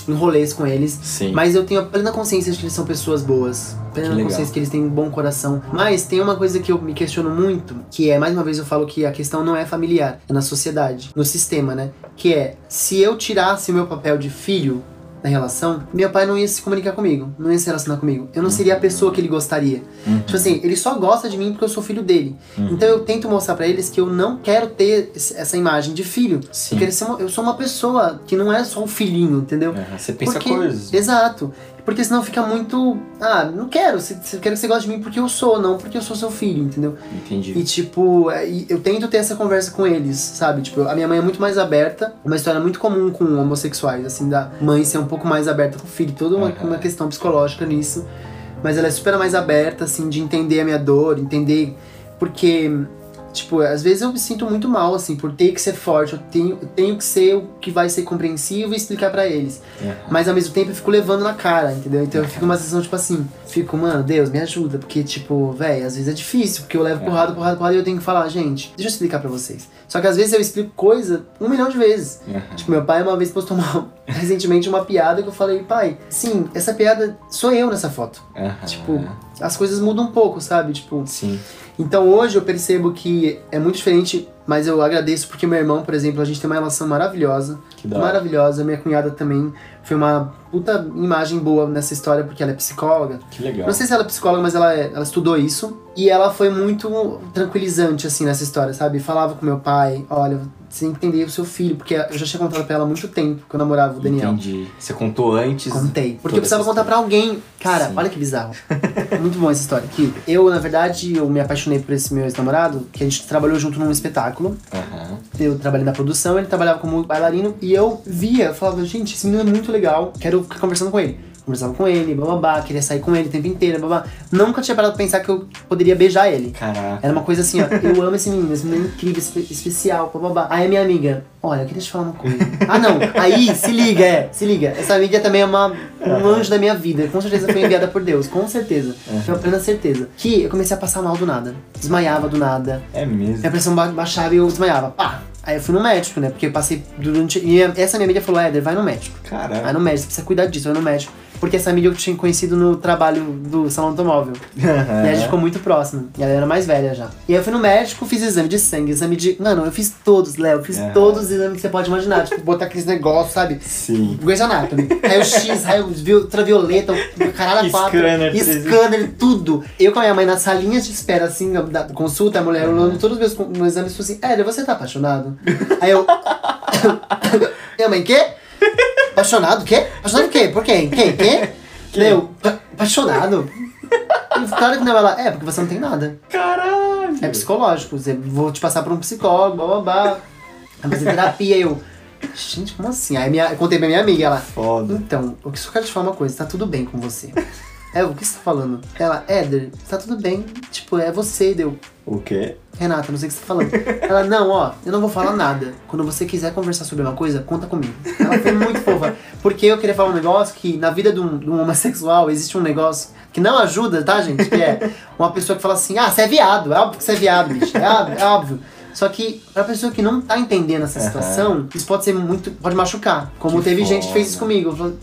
em rolês com eles. Sim. Mas eu tenho a plena consciência de que eles são pessoas boas. Que Plena legal. consciência que eles têm um bom coração. Mas tem uma coisa que eu me questiono muito, que é, mais uma vez eu falo que a questão não é familiar, é na sociedade, no sistema, né? Que é, se eu tirasse o meu papel de filho da relação, meu pai não ia se comunicar comigo, não ia se relacionar comigo. Eu não seria a pessoa que ele gostaria. Uhum. Tipo assim, ele só gosta de mim porque eu sou filho dele. Então eu tento mostrar pra eles que eu não quero ter essa imagem de filho. Sim. Uma- eu sou uma pessoa que não é só um filhinho, entendeu? Você pensa Porque- coisas. Exato. Porque senão fica muito. Ah, não quero. se- se- quero que você goste de mim porque eu sou, não porque eu sou seu filho, entendeu? Entendi. E tipo, é, eu tento ter essa conversa com eles, sabe? Tipo, a minha mãe é muito mais aberta. Uma história muito comum com homossexuais, assim, da mãe ser um pouco mais aberta com o filho. Toda uma, Aham. uma questão psicológica nisso. Mas ela é super mais aberta, assim, de entender a minha dor, entender. Porque, tipo, às vezes eu me sinto muito mal, assim, por ter que ser forte. Eu tenho, eu tenho que ser o que vai ser compreensivo e explicar pra eles. Aham. Mas ao mesmo tempo eu fico levando na cara, entendeu? Então eu fico uma sensação, tipo assim, fico, mano, Deus, me ajuda. Porque, tipo, velho, às vezes é difícil, porque eu levo É. porrada, porrada, porrada e eu tenho que falar, gente, deixa eu explicar pra vocês. Só que às vezes eu explico coisa um milhão de vezes. Aham. Tipo, meu pai uma vez postou uma, recentemente uma piada que eu falei, pai, sim, essa piada sou eu nessa foto. Aham. Tipo, as coisas mudam um pouco, sabe? Tipo, Sim. Então hoje eu percebo que é muito diferente, mas eu agradeço porque meu irmão, por exemplo, a gente tem uma relação maravilhosa. Que da. Maravilhosa. Minha cunhada também foi uma puta imagem boa nessa história porque ela é psicóloga. Que legal. Não sei se ela é psicóloga, mas ela, é- ela estudou isso. E ela foi muito tranquilizante, assim, nessa história, sabe? Falava com meu pai, olha, você tem que entender o seu filho, porque eu já tinha contado pra ela há muito tempo que eu namorava o Daniel. Entendi. Você contou antes. Contei. Porque eu precisava contar pra alguém. Cara, Sim. olha que bizarro. Muito bom essa história. Que eu, na verdade, eu me apaixonei por esse meu ex-namorado, que a gente trabalhou junto num espetáculo. Aham. Eu trabalhei na produção, ele trabalhava como bailarino e eu via, eu falava, gente, esse menino é muito legal, quero ficar conversando com ele. Conversava com ele, bababá, queria sair com ele o tempo inteiro, babá. Nunca tinha parado pra pensar que eu poderia beijar ele. Caraca. Era uma coisa assim, ó, eu amo esse menino, esse menino é incrível, espe- especial, bababá. Aí a minha amiga, olha, eu queria te falar uma coisa. ah, não, aí, se liga, é, se liga. Essa amiga também é uma, um anjo da minha vida, com certeza foi enviada por Deus, com certeza. Tenho a plena certeza. Que eu comecei a passar mal do nada, desmaiava do nada, É mesmo. minha pressão ba- baixava e eu desmaiava, pá. Aí eu fui no médico, né, porque eu passei durante... E essa minha amiga falou, Éder, vai no médico. Vai Caraca. no médico, você precisa cuidar disso, vai no médico. Porque essa amiga eu tinha conhecido no trabalho do salão automóvel. E a gente ficou muito próximo. E ela era mais velha já. E aí eu fui no médico, fiz exame de sangue, exame de. Mano, eu fiz todos, Léo. Fiz Aham. todos os exames que você pode imaginar. Tipo, botar aqueles negócios, sabe? Sim. Grey's Anatomy. Raio X, raio vi- ultravioleta, o caralho a quatro. Scanner 3D. Scanner, tudo. Eu com a minha mãe nas salinhas de espera, assim, da consulta, a mulher olhando todos os meus meus exames e falou assim: Éder, você tá apaixonado? Aí eu. minha mãe, quê? Apaixonado? O quê? Apaixonado o quê? Por quem? Quem? Quê? Meu, pa- apaixonado? Claro que não, ela, é, porque você não tem nada. Caralho. É psicológico. Você, vou te passar pra um psicólogo, blá blá blá. Vai fazer terapia. Eu, gente, como assim? Aí minha, eu contei pra minha amiga, ela, Foda. então, eu só quero te falar uma coisa, tá tudo bem com você. É, o que você tá falando? Ela, Éder, tá tudo bem. Tipo, é você, deu. O quê? Renata, não sei o que você tá falando. Ela, não, ó, eu não vou falar nada. Quando você quiser conversar sobre uma coisa, conta comigo. Ela foi muito fofa. Porque eu queria falar um negócio que na vida de um, de um homossexual existe um negócio que não ajuda, tá, gente? Que é uma pessoa que fala assim, ah, você é viado, é óbvio que você é viado, bicho. É óbvio. É óbvio. Só que pra pessoa que não tá entendendo essa situação, isso pode ser muito. pode machucar. Como Que teve gente que fez foda. isso comigo.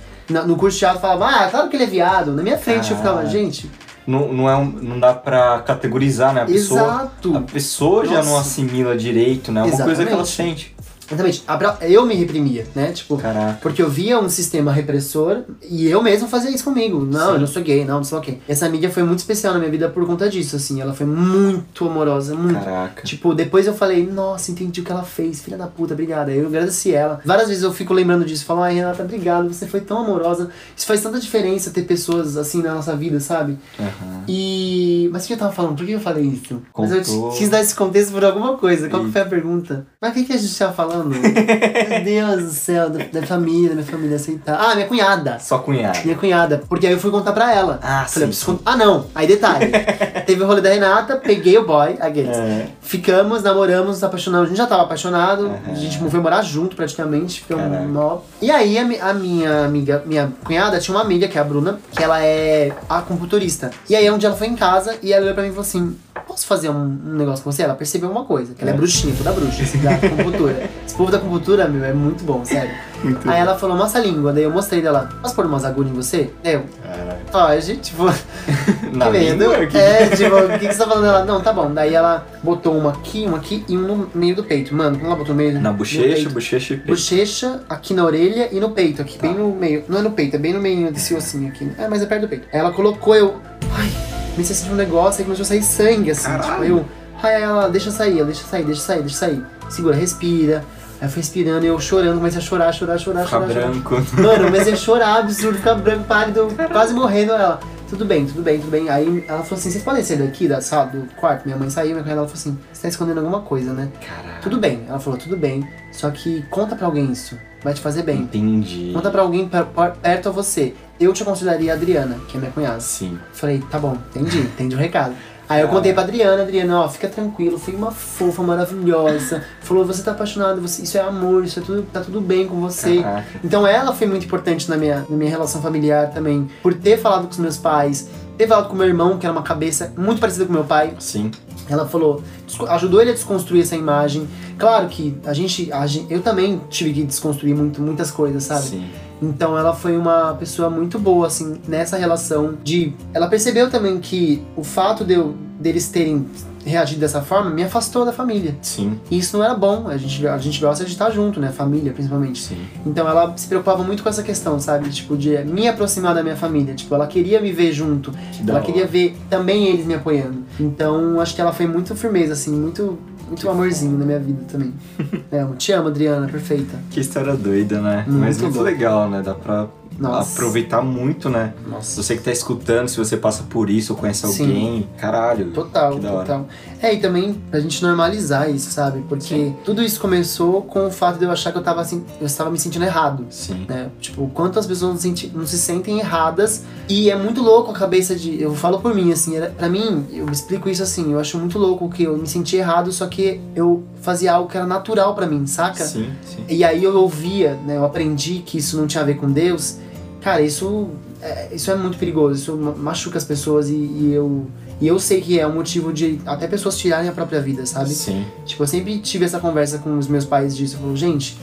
No curso de teatro falava, ah, claro que ele é viado. Na minha frente eu ficava, gente. Não, não, é um, não dá pra categorizar, né? A pessoa, Exato. a pessoa já Nossa. não assimila direito, né? É uma coisa que ela Exatamente. sente. Exatamente. Eu me reprimia, né? Tipo, Caraca. porque eu via um sistema repressor e eu mesmo fazia isso comigo. Não, Sim. eu não sou gay, não, não sei o quê. Essa amiga foi muito especial na minha vida por conta disso, assim. Ela foi muito amorosa, muito. Caraca. Tipo, depois eu falei, nossa, entendi o que ela fez, filha da puta, obrigada. Eu agradeci ela. Várias vezes eu fico lembrando disso, falo, ai, Renata, obrigado, você foi tão amorosa. Isso faz tanta diferença ter pessoas assim na nossa vida, sabe? Aham. E. Mas o que eu tava falando? Por que eu falei isso? Mas eu Contou. quis dar esse contexto por alguma coisa. Qual que E- foi a pergunta? Mas o que, que a gente tava falando? Meu Deus do céu, da, da família, minha família aceitar. Ah, minha cunhada. Só cunhado. Minha cunhada. Porque aí eu fui contar pra ela. Ah, Falei, sim, Ah, não. Aí detalhe. Teve o rolê da Renata, peguei o boy, aqueles. É. Ficamos, namoramos, nos apaixonamos. A gente já tava apaixonado. Aham. A gente foi morar junto praticamente. Ficamos mó. E aí a, a minha amiga, minha cunhada, tinha uma amiga, que é a Bruna, que ela é acupunturista. E aí um dia ela foi em casa e ela olhou pra mim e falou assim: Posso fazer um, um negócio com você? Ela percebeu uma coisa, que ela é É. bruxinha, toda bruxa, assim, da acupuntura. Esse povo da acupuntura, meu, é muito bom, sério. Muito Aí ela falou, mostra a língua, daí eu mostrei dela, posso pôr umas agulhas em você? Eu, Caraca. pode, tipo, Na que medo. língua? Que- É, tipo, o que, que você tá falando? Ela, não, tá bom. Daí ela botou uma aqui, uma aqui e um no meio do peito. Mano, quando ela botou no meio Na bochecha, peito, bochecha e peito. Bochecha, aqui na orelha e no peito, aqui Tá. bem no meio. Não é no peito, é bem no meio desse ossinho aqui. É, mas é perto do peito. Aí ela colocou, eu. Ai, comecei a sentir um negócio, aí começou a sair sangue, assim. Caralho. Tipo, eu. Ai, aí ela, deixa sair, deixa sair, deixa sair, deixa sair. Segura, respira. Aí eu fui respirando e eu chorando, comecei a chorar, chorar, chorar, Ficar chorar. chorar. branco. Mano, eu comecei a chorar, absurdo, ficar branco, pálido, quase morrendo. Ela, tudo bem, tudo bem, tudo bem. Aí ela falou assim: vocês podem sair daqui da sala, do quarto? Minha mãe saiu, minha cunhada ela falou assim: você tá escondendo alguma coisa, né? Caraca. Tudo bem. Ela falou: tudo bem, só que conta pra alguém isso, vai te fazer bem. Entendi. Conta pra alguém per- per- perto a você. Eu te aconselharia a Adriana, que é minha cunhada. Sim. Falei, tá bom, entendi, entendi o recado. Aí eu contei pra Adriana, Adriana, ó, fica tranquilo, foi uma fofa, maravilhosa. Falou, você tá apaixonado, você, isso é amor, isso é tudo, tá tudo bem com você. Caraca. Então ela foi muito importante na minha, na minha relação familiar também. Por ter falado com os meus pais, ter falado com meu irmão, que era uma cabeça muito parecida com meu pai. Sim. Ela falou, ajudou ele a desconstruir essa imagem. Claro que a gente, a gen- eu também tive que desconstruir muito, muitas coisas, sabe? Sim. Então ela foi uma pessoa muito boa, assim, nessa relação de. Ela percebeu também que o fato de eu, deles terem reagido dessa forma me afastou da família. Sim. E isso não era bom. A gente, a gente gosta de estar junto, né? Família, principalmente. Sim. Então ela se preocupava muito com essa questão, sabe? Tipo, de me aproximar da minha família. Tipo, ela queria me ver junto. Que ela hora. queria ver também eles me apoiando. Então, acho que ela foi muito firmeza, assim, muito, muito amorzinho na minha vida também. é, eu te amo, Adriana, perfeita. Que história doida, né? Muito Mas muito bom. legal, né? Dá pra Nossa. aproveitar muito, né? Nossa. Você que tá escutando, se você passa por isso ou conhece Sim. alguém, caralho. Total, da hora. total. É, e também pra gente normalizar isso, sabe? Porque tudo isso começou com o fato de eu achar que eu tava assim, eu estava me sentindo errado. Sim. Né? Tipo, quantas pessoas não se, senti- não se sentem erradas e é muito louco a cabeça de. Eu falo por mim, assim, era, pra mim, eu explico isso assim, eu acho muito louco que eu me senti errado, só que eu fazia algo que era natural pra mim, saca? Sim, sim. E aí eu ouvia, né? Eu aprendi que isso não tinha a ver com Deus. Cara, isso é, isso é muito perigoso, isso ma- machuca as pessoas e, e eu. E eu sei que é um motivo de até pessoas tirarem a própria vida, sabe? Sim. Tipo, eu sempre tive essa conversa com os meus pais disso. Eu falo, gente,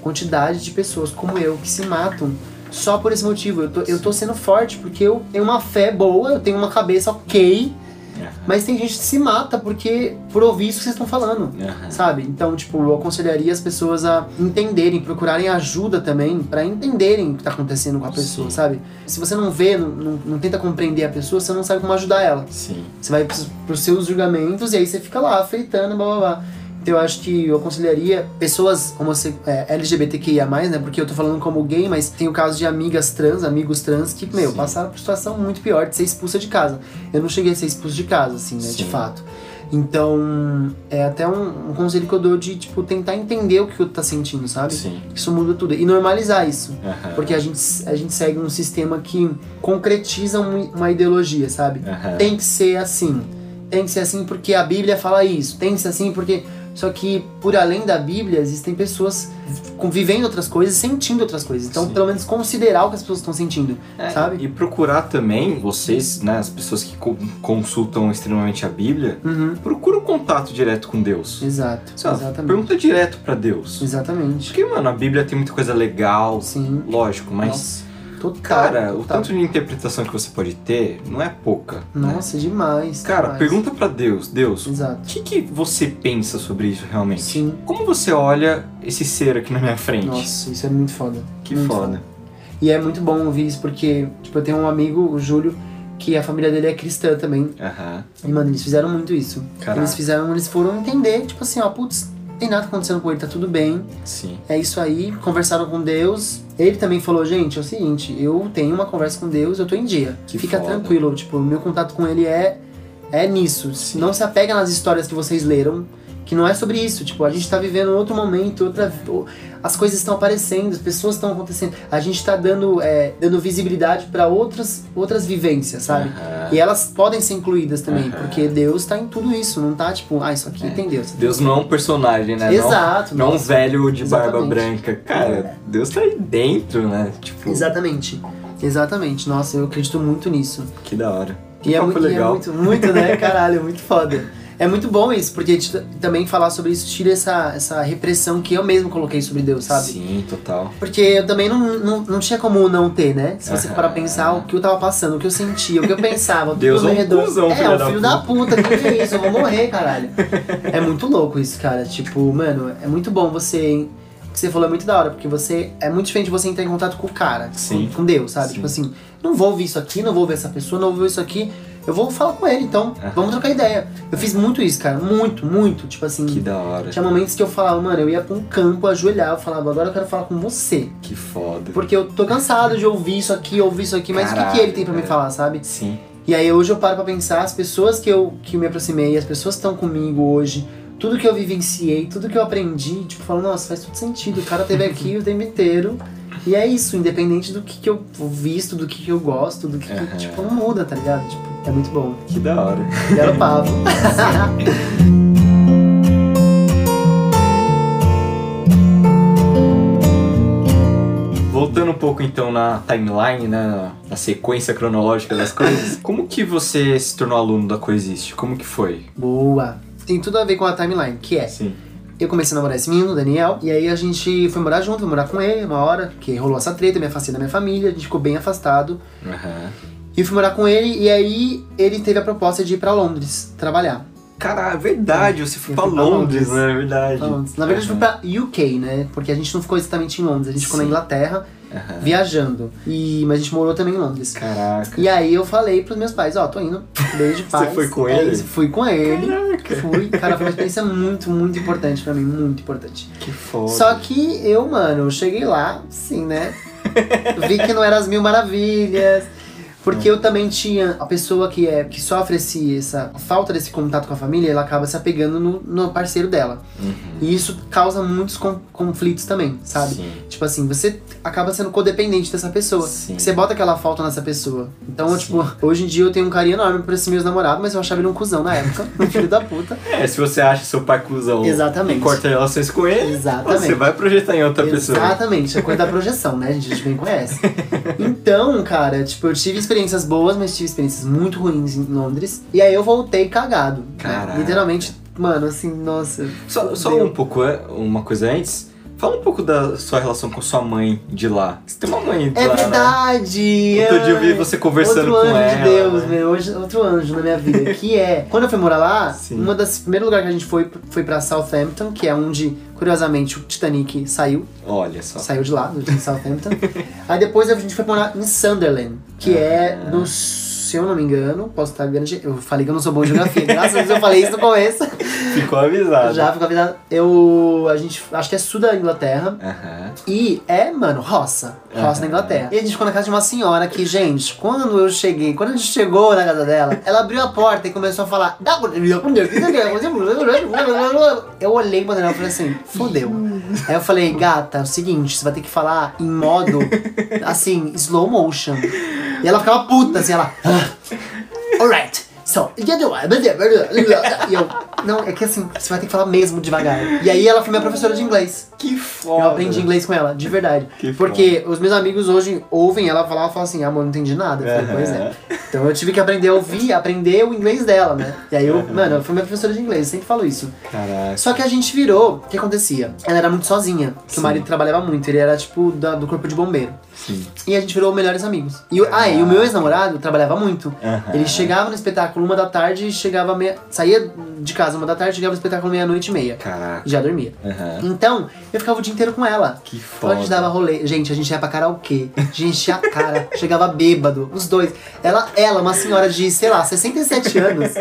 quantidade de pessoas como eu que se matam só por esse motivo. Eu tô, eu tô sendo forte porque eu tenho uma fé boa, eu tenho uma cabeça ok, Mas tem gente que se mata porque por ouvir isso que vocês estão falando. Aham. Sabe? Então, tipo, eu aconselharia as pessoas a entenderem, procurarem ajuda também pra entenderem o que tá acontecendo com a pessoa, Sim. sabe? Se você não vê, não, não, não tenta compreender a pessoa, você não sabe como ajudar ela. Sim. Você vai pros, pros seus julgamentos e aí você fica lá, afeitando, blá blá blá. Eu acho que eu aconselharia pessoas homosse- é, LGBTQIA, né? Porque eu tô falando como gay, mas tem o caso de amigas trans, amigos trans que, meu, Sim. passaram por situação muito pior de ser expulsa de casa. Eu não cheguei a ser expulso de casa, assim, né? De Sim. fato. Então, é até um, um conselho que eu dou de, tipo, tentar entender o que o outro tá sentindo, sabe? Sim. Isso muda tudo. E normalizar isso. Porque a gente, a gente segue um sistema que concretiza um- uma ideologia, sabe? Tem que ser assim. Tem que ser assim porque a Bíblia fala isso. Tem que ser assim porque. Só que, por além da Bíblia, existem pessoas convivendo outras coisas, sentindo outras coisas. Então, Sim. pelo menos considerar o que as pessoas estão sentindo, É, sabe? E procurar também, vocês, né, as pessoas que co- consultam extremamente a Bíblia, Uhum. procura o contato direto com Deus. Exato. Lá, Exatamente. pergunta direto pra Deus. Exatamente. Porque, mano, a Bíblia tem muita coisa legal, Sim. lógico, mas Nossa, Total. Cara, o total. tanto de interpretação que você pode ter não é pouca. né? Nossa, demais. Cara, demais. pergunta pra Deus, Deus, o que, que você pensa sobre isso realmente? Sim. Como você olha esse ser aqui na minha frente? Nossa, isso é muito foda. que muito foda. E é muito bom ouvir isso, porque, tipo, eu tenho um amigo, o Júlio, que a família dele é cristã também. Aham. E, mano, eles fizeram muito isso. Caraca. Eles fizeram, eles foram entender, tipo assim, ó, putz, tem nada acontecendo com ele, tá tudo bem. Sim. É isso aí, conversaram com Deus. Ele também falou, gente, é o seguinte, eu tenho uma conversa com Deus, eu tô em dia. Que Fica foda. tranquilo, tipo, o meu contato com ele é é nisso. Sim. Não se apega nas histórias que vocês leram, que não é sobre isso. Tipo, a gente tá vivendo outro momento, outra as coisas estão aparecendo, as pessoas estão acontecendo. A gente tá dando é, dando visibilidade pra outras outras vivências, sabe? E elas podem ser incluídas também, porque Deus tá em tudo isso, não tá tipo, ah, isso aqui É. tem Deus. Deus não é um personagem, né? Não- Exato. Não, um nossa. velho de barba Exatamente. branca. Cara, Deus tá aí dentro, né? Tipo, Exatamente. Exatamente. Nossa, eu acredito muito nisso. que da hora. E é, muito, e é legal. muito, muito, né? Caralho, é muito foda. É muito bom isso, porque também falar sobre isso tira essa, essa repressão que eu mesmo coloquei sobre Deus, sabe? Sim, total. Porque eu também não, não, não tinha como não ter, né? Se você parar pra pensar o que eu tava passando, o que eu sentia, o que eu pensava, tudo Deus ao um meu redor. cuzão, é, filho um da filho da puta, que que é isso? Eu vou morrer, caralho. É muito louco isso, cara. Tipo, mano, é muito bom você. O que você falou é muito da hora, porque você. É muito diferente você entrar em contato com o cara, Sim. Com, com Deus, sabe? Sim. Tipo assim, não vou ouvir isso aqui, não vou ouvir essa pessoa, não vou ouvir isso aqui. Eu vou falar com ele, então Aham. vamos trocar ideia. Eu fiz muito isso, cara. Muito, muito. Tipo assim. Que da hora. Tinha momentos que eu falava, mano, eu ia pra um campo ajoelhar, eu falava, agora eu quero falar com você. Que foda. Porque eu tô cansado de ouvir isso aqui, ouvir isso aqui, mas o que, que ele tem pra me é. falar, sabe? Sim. E aí hoje eu paro pra pensar, as pessoas que eu, que me aproximei, as pessoas que estão comigo hoje, tudo que eu vivenciei, tudo que eu aprendi, tipo, falo, nossa, faz todo sentido. O cara teve aqui o tempo inteiro. E é isso, independente do que, que eu visto, do que, que eu gosto, do que, que Aham. tipo, não muda, tá ligado? Tipo, é muito bom. Que da hora. Quero papo. Voltando um pouco então na timeline, né, na- na sequência cronológica das coisas, como que você se tornou aluno da Coexiste? Como que foi? Boa. Tem tudo a ver com a timeline, que é. Sim. Eu comecei a namorar esse menino, o Daniel, e aí a gente foi morar junto, foi morar com ele uma hora, que rolou essa treta, me afastei da minha família, a gente ficou bem afastado. Aham. E fui morar com ele, e aí ele teve a proposta de ir pra Londres trabalhar. Cara, é verdade, você foi Eu pra fui pra Londres, Londres. né? É verdade. Londres. Na verdade, eu fui pra UK, né? Porque a gente não ficou exatamente em Londres, a gente ficou na Sim. Inglaterra, Aham. viajando. E, mas a gente morou também em Londres. Caraca. E aí eu falei pros meus pais, ó, tô indo, beijo, paz. foi com É ele? isso, fui com ele. Fui, cara, foi uma experiência muito, muito importante pra mim, muito importante. Que foda. Só que eu, mano, eu cheguei lá, sim, né? Vi que não eram as mil maravilhas. Porque eu também tinha a pessoa que é que sofre esse, essa falta desse contato com a família, ela acaba se apegando no, no parceiro dela. Uhum. E isso causa muitos con- conflitos também, sabe? Sim. Tipo assim, você acaba sendo codependente dessa pessoa. Você bota aquela falta nessa pessoa. Então, Sim. tipo, hoje em dia eu tenho um carinho enorme por esse meus namorados, mas eu achava ele um cuzão na época, um filho da puta. É, se você acha seu pai cuzão Exatamente. e corta relações com ele, Exatamente. você vai projetar em outra pessoa. Exatamente, a coisa da projeção, né? A gente bem conhece. Então, cara, tipo, eu tive experiências boas, mas tive experiências muito ruins em Londres. E aí eu voltei cagado. né? Literalmente, mano, assim, nossa. Só, só um pouco, é, uma coisa antes. Fala um pouco da sua relação com sua mãe de lá. Você tem uma mãe de É lá, né? verdade! Outro dia eu vi você conversando outro com anjo ela. de Deus, né? meu, hoje, outro anjo na minha vida. Que é, quando eu fui morar lá, Sim. uma das primeiros lugares que a gente foi foi pra Southampton, que é onde, curiosamente, o Titanic saiu. Olha só. Saiu de lá, de Southampton. Aí depois a gente foi morar em Sunderland, que é Ah. no. Se eu não me engano, posso estar grande. Eu falei que eu não sou bom em geografia. Graças a Deus eu falei isso no começo. Ficou avisado. Já fico avisado. Eu. A gente. Acho que é sul da Inglaterra. Aham. E é, mano, roça. Roça Aham. na Inglaterra. E a gente ficou na casa de uma senhora que, gente, quando eu cheguei, quando a gente chegou na casa dela, ela abriu a porta e começou a falar. Eu olhei pra ela e falei assim, fodeu. Aí eu falei, gata, é o seguinte, você vai ter que falar em modo, assim, slow motion. E ela ficava puta, assim, ela. "Ah, Alright. só. E eu, não, é que assim, você vai ter que falar mesmo devagar. E aí ela foi minha professora de inglês. Que foda. Eu aprendi inglês com ela, de verdade. Que Porque os meus amigos hoje ouvem ela falar e falam assim, amor, não entendi nada. Eu falei, pois é. Então eu tive que aprender a ouvir, aprender o inglês dela, né? E aí eu, mano, ela foi minha professora de inglês, eu sempre falo isso. Caraca. Só que a gente virou, o que acontecia? Ela era muito sozinha, que o marido trabalhava muito, ele era tipo da- do corpo de bombeiro. Sim. E a gente virou melhores amigos. E, o- ah, e o meu ex-namorado trabalhava muito. Aham. Ele chegava no espetáculo uma da tarde e chegava meia. saía de casa uma da tarde, chegava no espetáculo meia-noite e meia. Caraca. Já dormia. Aham. Então, eu ficava o dia inteiro com ela. Que Então a foda. gente dava rolê. Gente, a gente ia pra karaokê. A gente enchia a cara. chegava bêbado. Os dois. Ela, ela, uma senhora de, sei lá, 67 anos.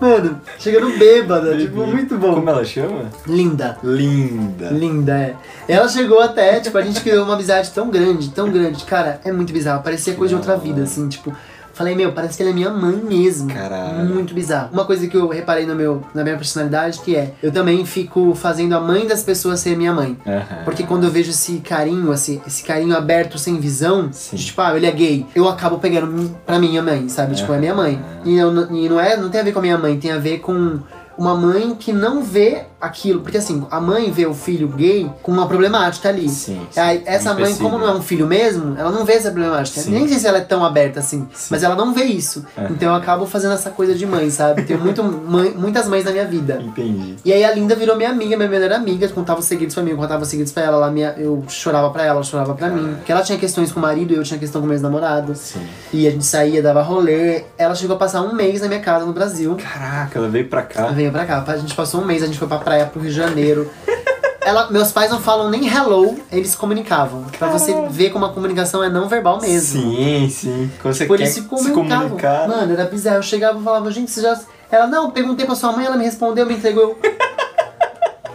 Mano, chegando bêbada. tipo, muito bom. Como ela chama? Linda. Linda. Linda, é. Ela chegou até, tipo, a gente criou uma amizade tão grande, tão grande. Cara, é muito bizarro. Parecia coisa de outra vida, assim, tipo. Falei, meu, parece que ela é minha mãe mesmo. Caralho. Muito bizarro. Uma coisa que eu reparei no meu, na minha personalidade, que é, eu também fico fazendo a mãe das pessoas ser minha mãe. Aham. Porque quando eu vejo esse carinho, assim, esse carinho aberto, sem visão, Sim. de tipo, ah, ele é gay, eu acabo pegando pra minha mãe, sabe? Tipo, é minha mãe. E, eu, não- e não, é, não tem a ver com a minha mãe, tem a ver com uma mãe que não vê aquilo. Porque assim, a mãe vê o filho gay com uma problemática ali. Sim, sim. Aí, essa É mãe, como não é um filho mesmo, ela não vê essa problemática. Sim. Nem sei se ela é tão aberta assim, Sim. mas ela não vê isso. Aham. Então eu acabo fazendo essa coisa de mãe, sabe? Tenho muito, mãe- muitas mães na minha vida. Entendi. E aí a Linda virou minha amiga, minha melhor amiga, contava os segredos pra mim, eu contava os segredos pra ela, ela minha, eu chorava pra ela, ela chorava pra mim. Porque ela tinha questões com o marido, eu tinha questão com meus namorados. Sim. E a gente saía, dava rolê. Ela chegou a passar um mês na minha casa no Brasil. Caraca, ela veio pra Ela cá. veio pra cá, a gente passou um mês, a gente foi pra praia pro Rio de Janeiro. Ela, meus pais não falam nem hello, eles se comunicavam. Pra você ver como a comunicação é não verbal mesmo. Sim, sim. Quando você Por quer isso se comunicar. Mano, era bizarro. Eu chegava e falava, gente, você já. Ela, não, perguntei pra sua mãe, ela me respondeu, me entregou. Eu.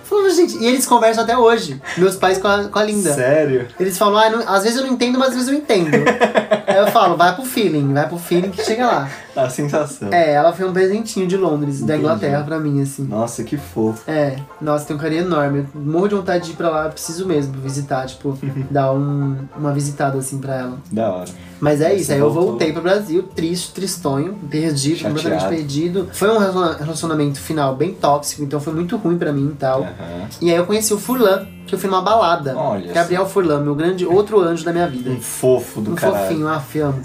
Falava, gente, e eles conversam até hoje. Meus pais com a, com a Linda. Sério? Eles falam, ah, não- às vezes eu não entendo, mas às vezes eu entendo. Aí eu falo, vai pro feeling, vai pro feeling que chega lá. A sensação. É, ela foi um presentinho de Londres, da Entendi. Inglaterra pra mim, assim. Nossa, que fofo. É, nossa, tem um carinho enorme. Eu morro de vontade de ir pra lá, eu preciso mesmo visitar, tipo, dar um, uma visitada assim pra ela. Da hora. Mas é Aí isso, você aí eu voltou. voltei pro Brasil, triste, tristonho, perdido, Chateado. completamente perdido. Foi um relaciona- relacionamento final bem tóxico, então foi muito ruim pra mim e tal. Aham. E aí eu conheci o Furlan, que eu fui numa balada. Olha Gabriel Furlan, meu grande outro anjo da minha vida. Um fofo do Um caralho. fofinho, ah, amo.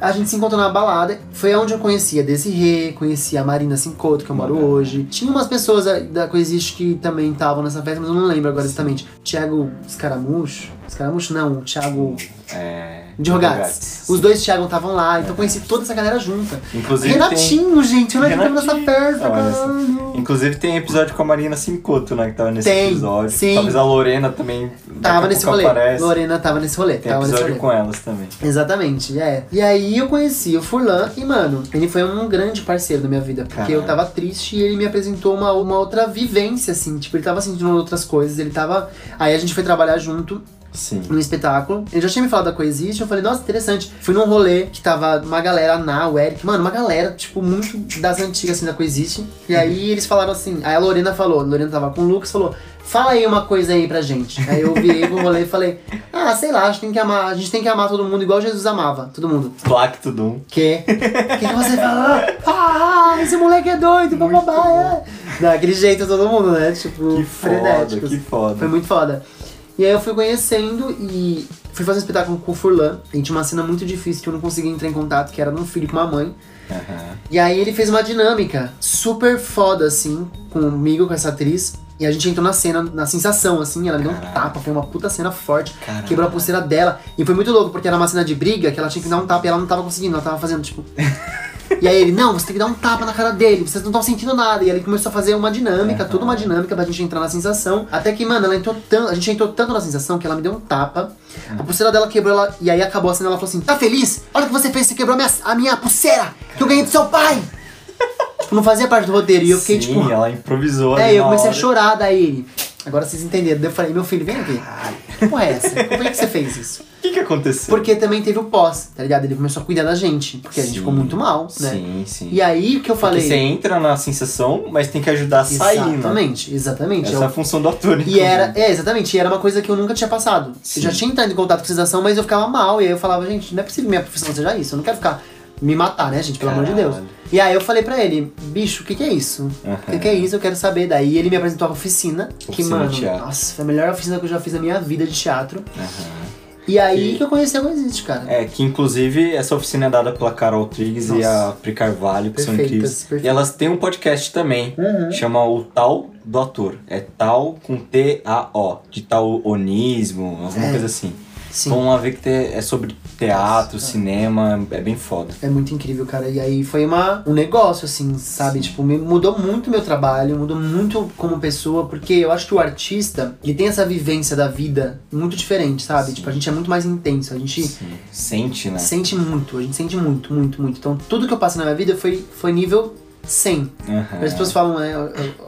A gente se encontrou na balada. Foi onde eu conheci a Desirê, conheci a Marina Cincoto, que eu moro Uhum. hoje. Tinha umas pessoas da- Coexiste que também estavam nessa festa, mas eu não lembro agora exatamente. Thiago Escaramucho? Escaramucho não, o Thiago É. de Rogatis. Os dois Thiago estavam lá, então conheci toda essa galera junta. Inclusive Renatinho, gente, o Renatinho tava nessa caralho. tem. Inclusive tem episódio com a Marina Cincoto, né? Que tava nesse Tem, episódio. sim. Talvez a Lorena também. Tava nesse rolê. Aparece. Lorena tava nesse rolê. Tem episódio rolê. com elas também. Exatamente, é. E aí eu conheci o Furlan e, mano, ele foi um grande parceiro da minha vida. Porque Caralho. eu tava triste e ele me apresentou uma, uma outra vivência, assim. Tipo, ele tava sentindo outras coisas, ele tava. Aí a gente foi trabalhar junto Sim. num espetáculo. Ele já tinha me falado da Coexiste, eu falei, nossa, interessante. Fui num rolê que tava uma galera, a Ná, o Eric, mano, uma galera, tipo, muito das antigas, assim, da Coexiste. E aí eles falaram assim, aí a Lorena falou, a Lorena tava com o Lucas, falou, fala aí uma coisa aí pra gente. Aí eu virei pro rolê e falei, ah, sei lá, a gente tem que amar, a gente tem que amar todo mundo igual Jesus amava, todo mundo. Plaque Tudum. Que? O que, você falou? Ah, esse moleque é doido, bababá. é. Daquele jeito todo mundo, né? Tipo, Que foda, frenéticos. que foda. Foi muito foda. E aí eu fui conhecendo e fui fazer um espetáculo com o Furlan. A gente tinha uma cena muito difícil que eu não conseguia entrar em contato, que era de um filho com uma mãe. Aham. E aí ele fez uma dinâmica super foda, assim, comigo, com essa atriz. E a gente entrou na cena, na sensação, assim, ela me deu um tapa, foi uma puta cena forte. Quebrou a pulseira dela. E foi muito louco, porque era uma cena de briga que ela tinha que dar um tapa e ela não tava conseguindo, ela tava fazendo, tipo. E aí ele, não, você tem que dar um tapa na cara dele, vocês não estão sentindo nada. E aí ele começou a fazer uma dinâmica, Aham. toda uma dinâmica pra gente entrar na sensação. Até que, mano, ela entrou tanto, a gente entrou tanto na sensação que ela me deu um tapa. A pulseira dela quebrou, ela, e aí acabou a cena, ela falou assim, tá feliz? Olha o que você fez, você quebrou a minha, a minha pulseira, que eu ganhei do seu pai. tipo, não fazia parte do roteiro. E eu fiquei, Sim, tipo, ela improvisou é, eu comecei a hora. chorar, daí. Agora vocês entenderam. Daí eu falei, meu filho, vem aqui. Que porra é essa? Como é que você fez isso? O que que aconteceu? Porque também teve o pós, tá ligado? Ele começou a cuidar da gente, porque a gente Sim. ficou muito mal, né? Sim, sim. E aí que eu Porque falei. você entra na sensação, mas tem que ajudar a sair, né? exatamente, exatamente. Essa é a função do ator. E inclusive. era, é, exatamente, e era uma coisa que eu nunca tinha passado. Sim. Eu já tinha entrado em contato com sensação, mas eu ficava mal. E aí eu falava, gente, não é possível que minha profissão seja isso. Eu não quero ficar me matar, né, gente? Pelo amor de Deus. Caralho. E aí eu falei pra ele, bicho, o que, que é isso? O que, que é isso? Eu quero saber. Daí ele me apresentou a oficina, que, Oficina mano, de teatro. nossa, foi a melhor oficina que eu já fiz na minha vida de teatro. Aham. E aí Que- que, eu conheci a Coexiste, cara. É, que inclusive essa oficina é dada pela Carol Triggs e Nossa. a Pri Carvalho, que são incríveis. perfeitas. E elas têm um podcast também, Uhum. chama o Tal do Ator. É Tal com T-A-O, de taonismo, alguma É. coisa assim. Sim. Vamos lá ver que é sobre teatro, cinema, é bem foda. É muito incrível, cara. E aí foi uma, um negócio, assim, sabe? Tipo, me mudou muito meu trabalho, mudou muito como pessoa, porque eu acho que o artista, ele tem essa vivência da vida muito diferente, sabe? Sim. Tipo, a gente é muito mais intenso, a gente Sim. Sente, né? sente muito, a gente sente muito, muito, muito. Então, tudo que eu passei na minha vida foi, foi nível 100. Aham. As pessoas falam, né,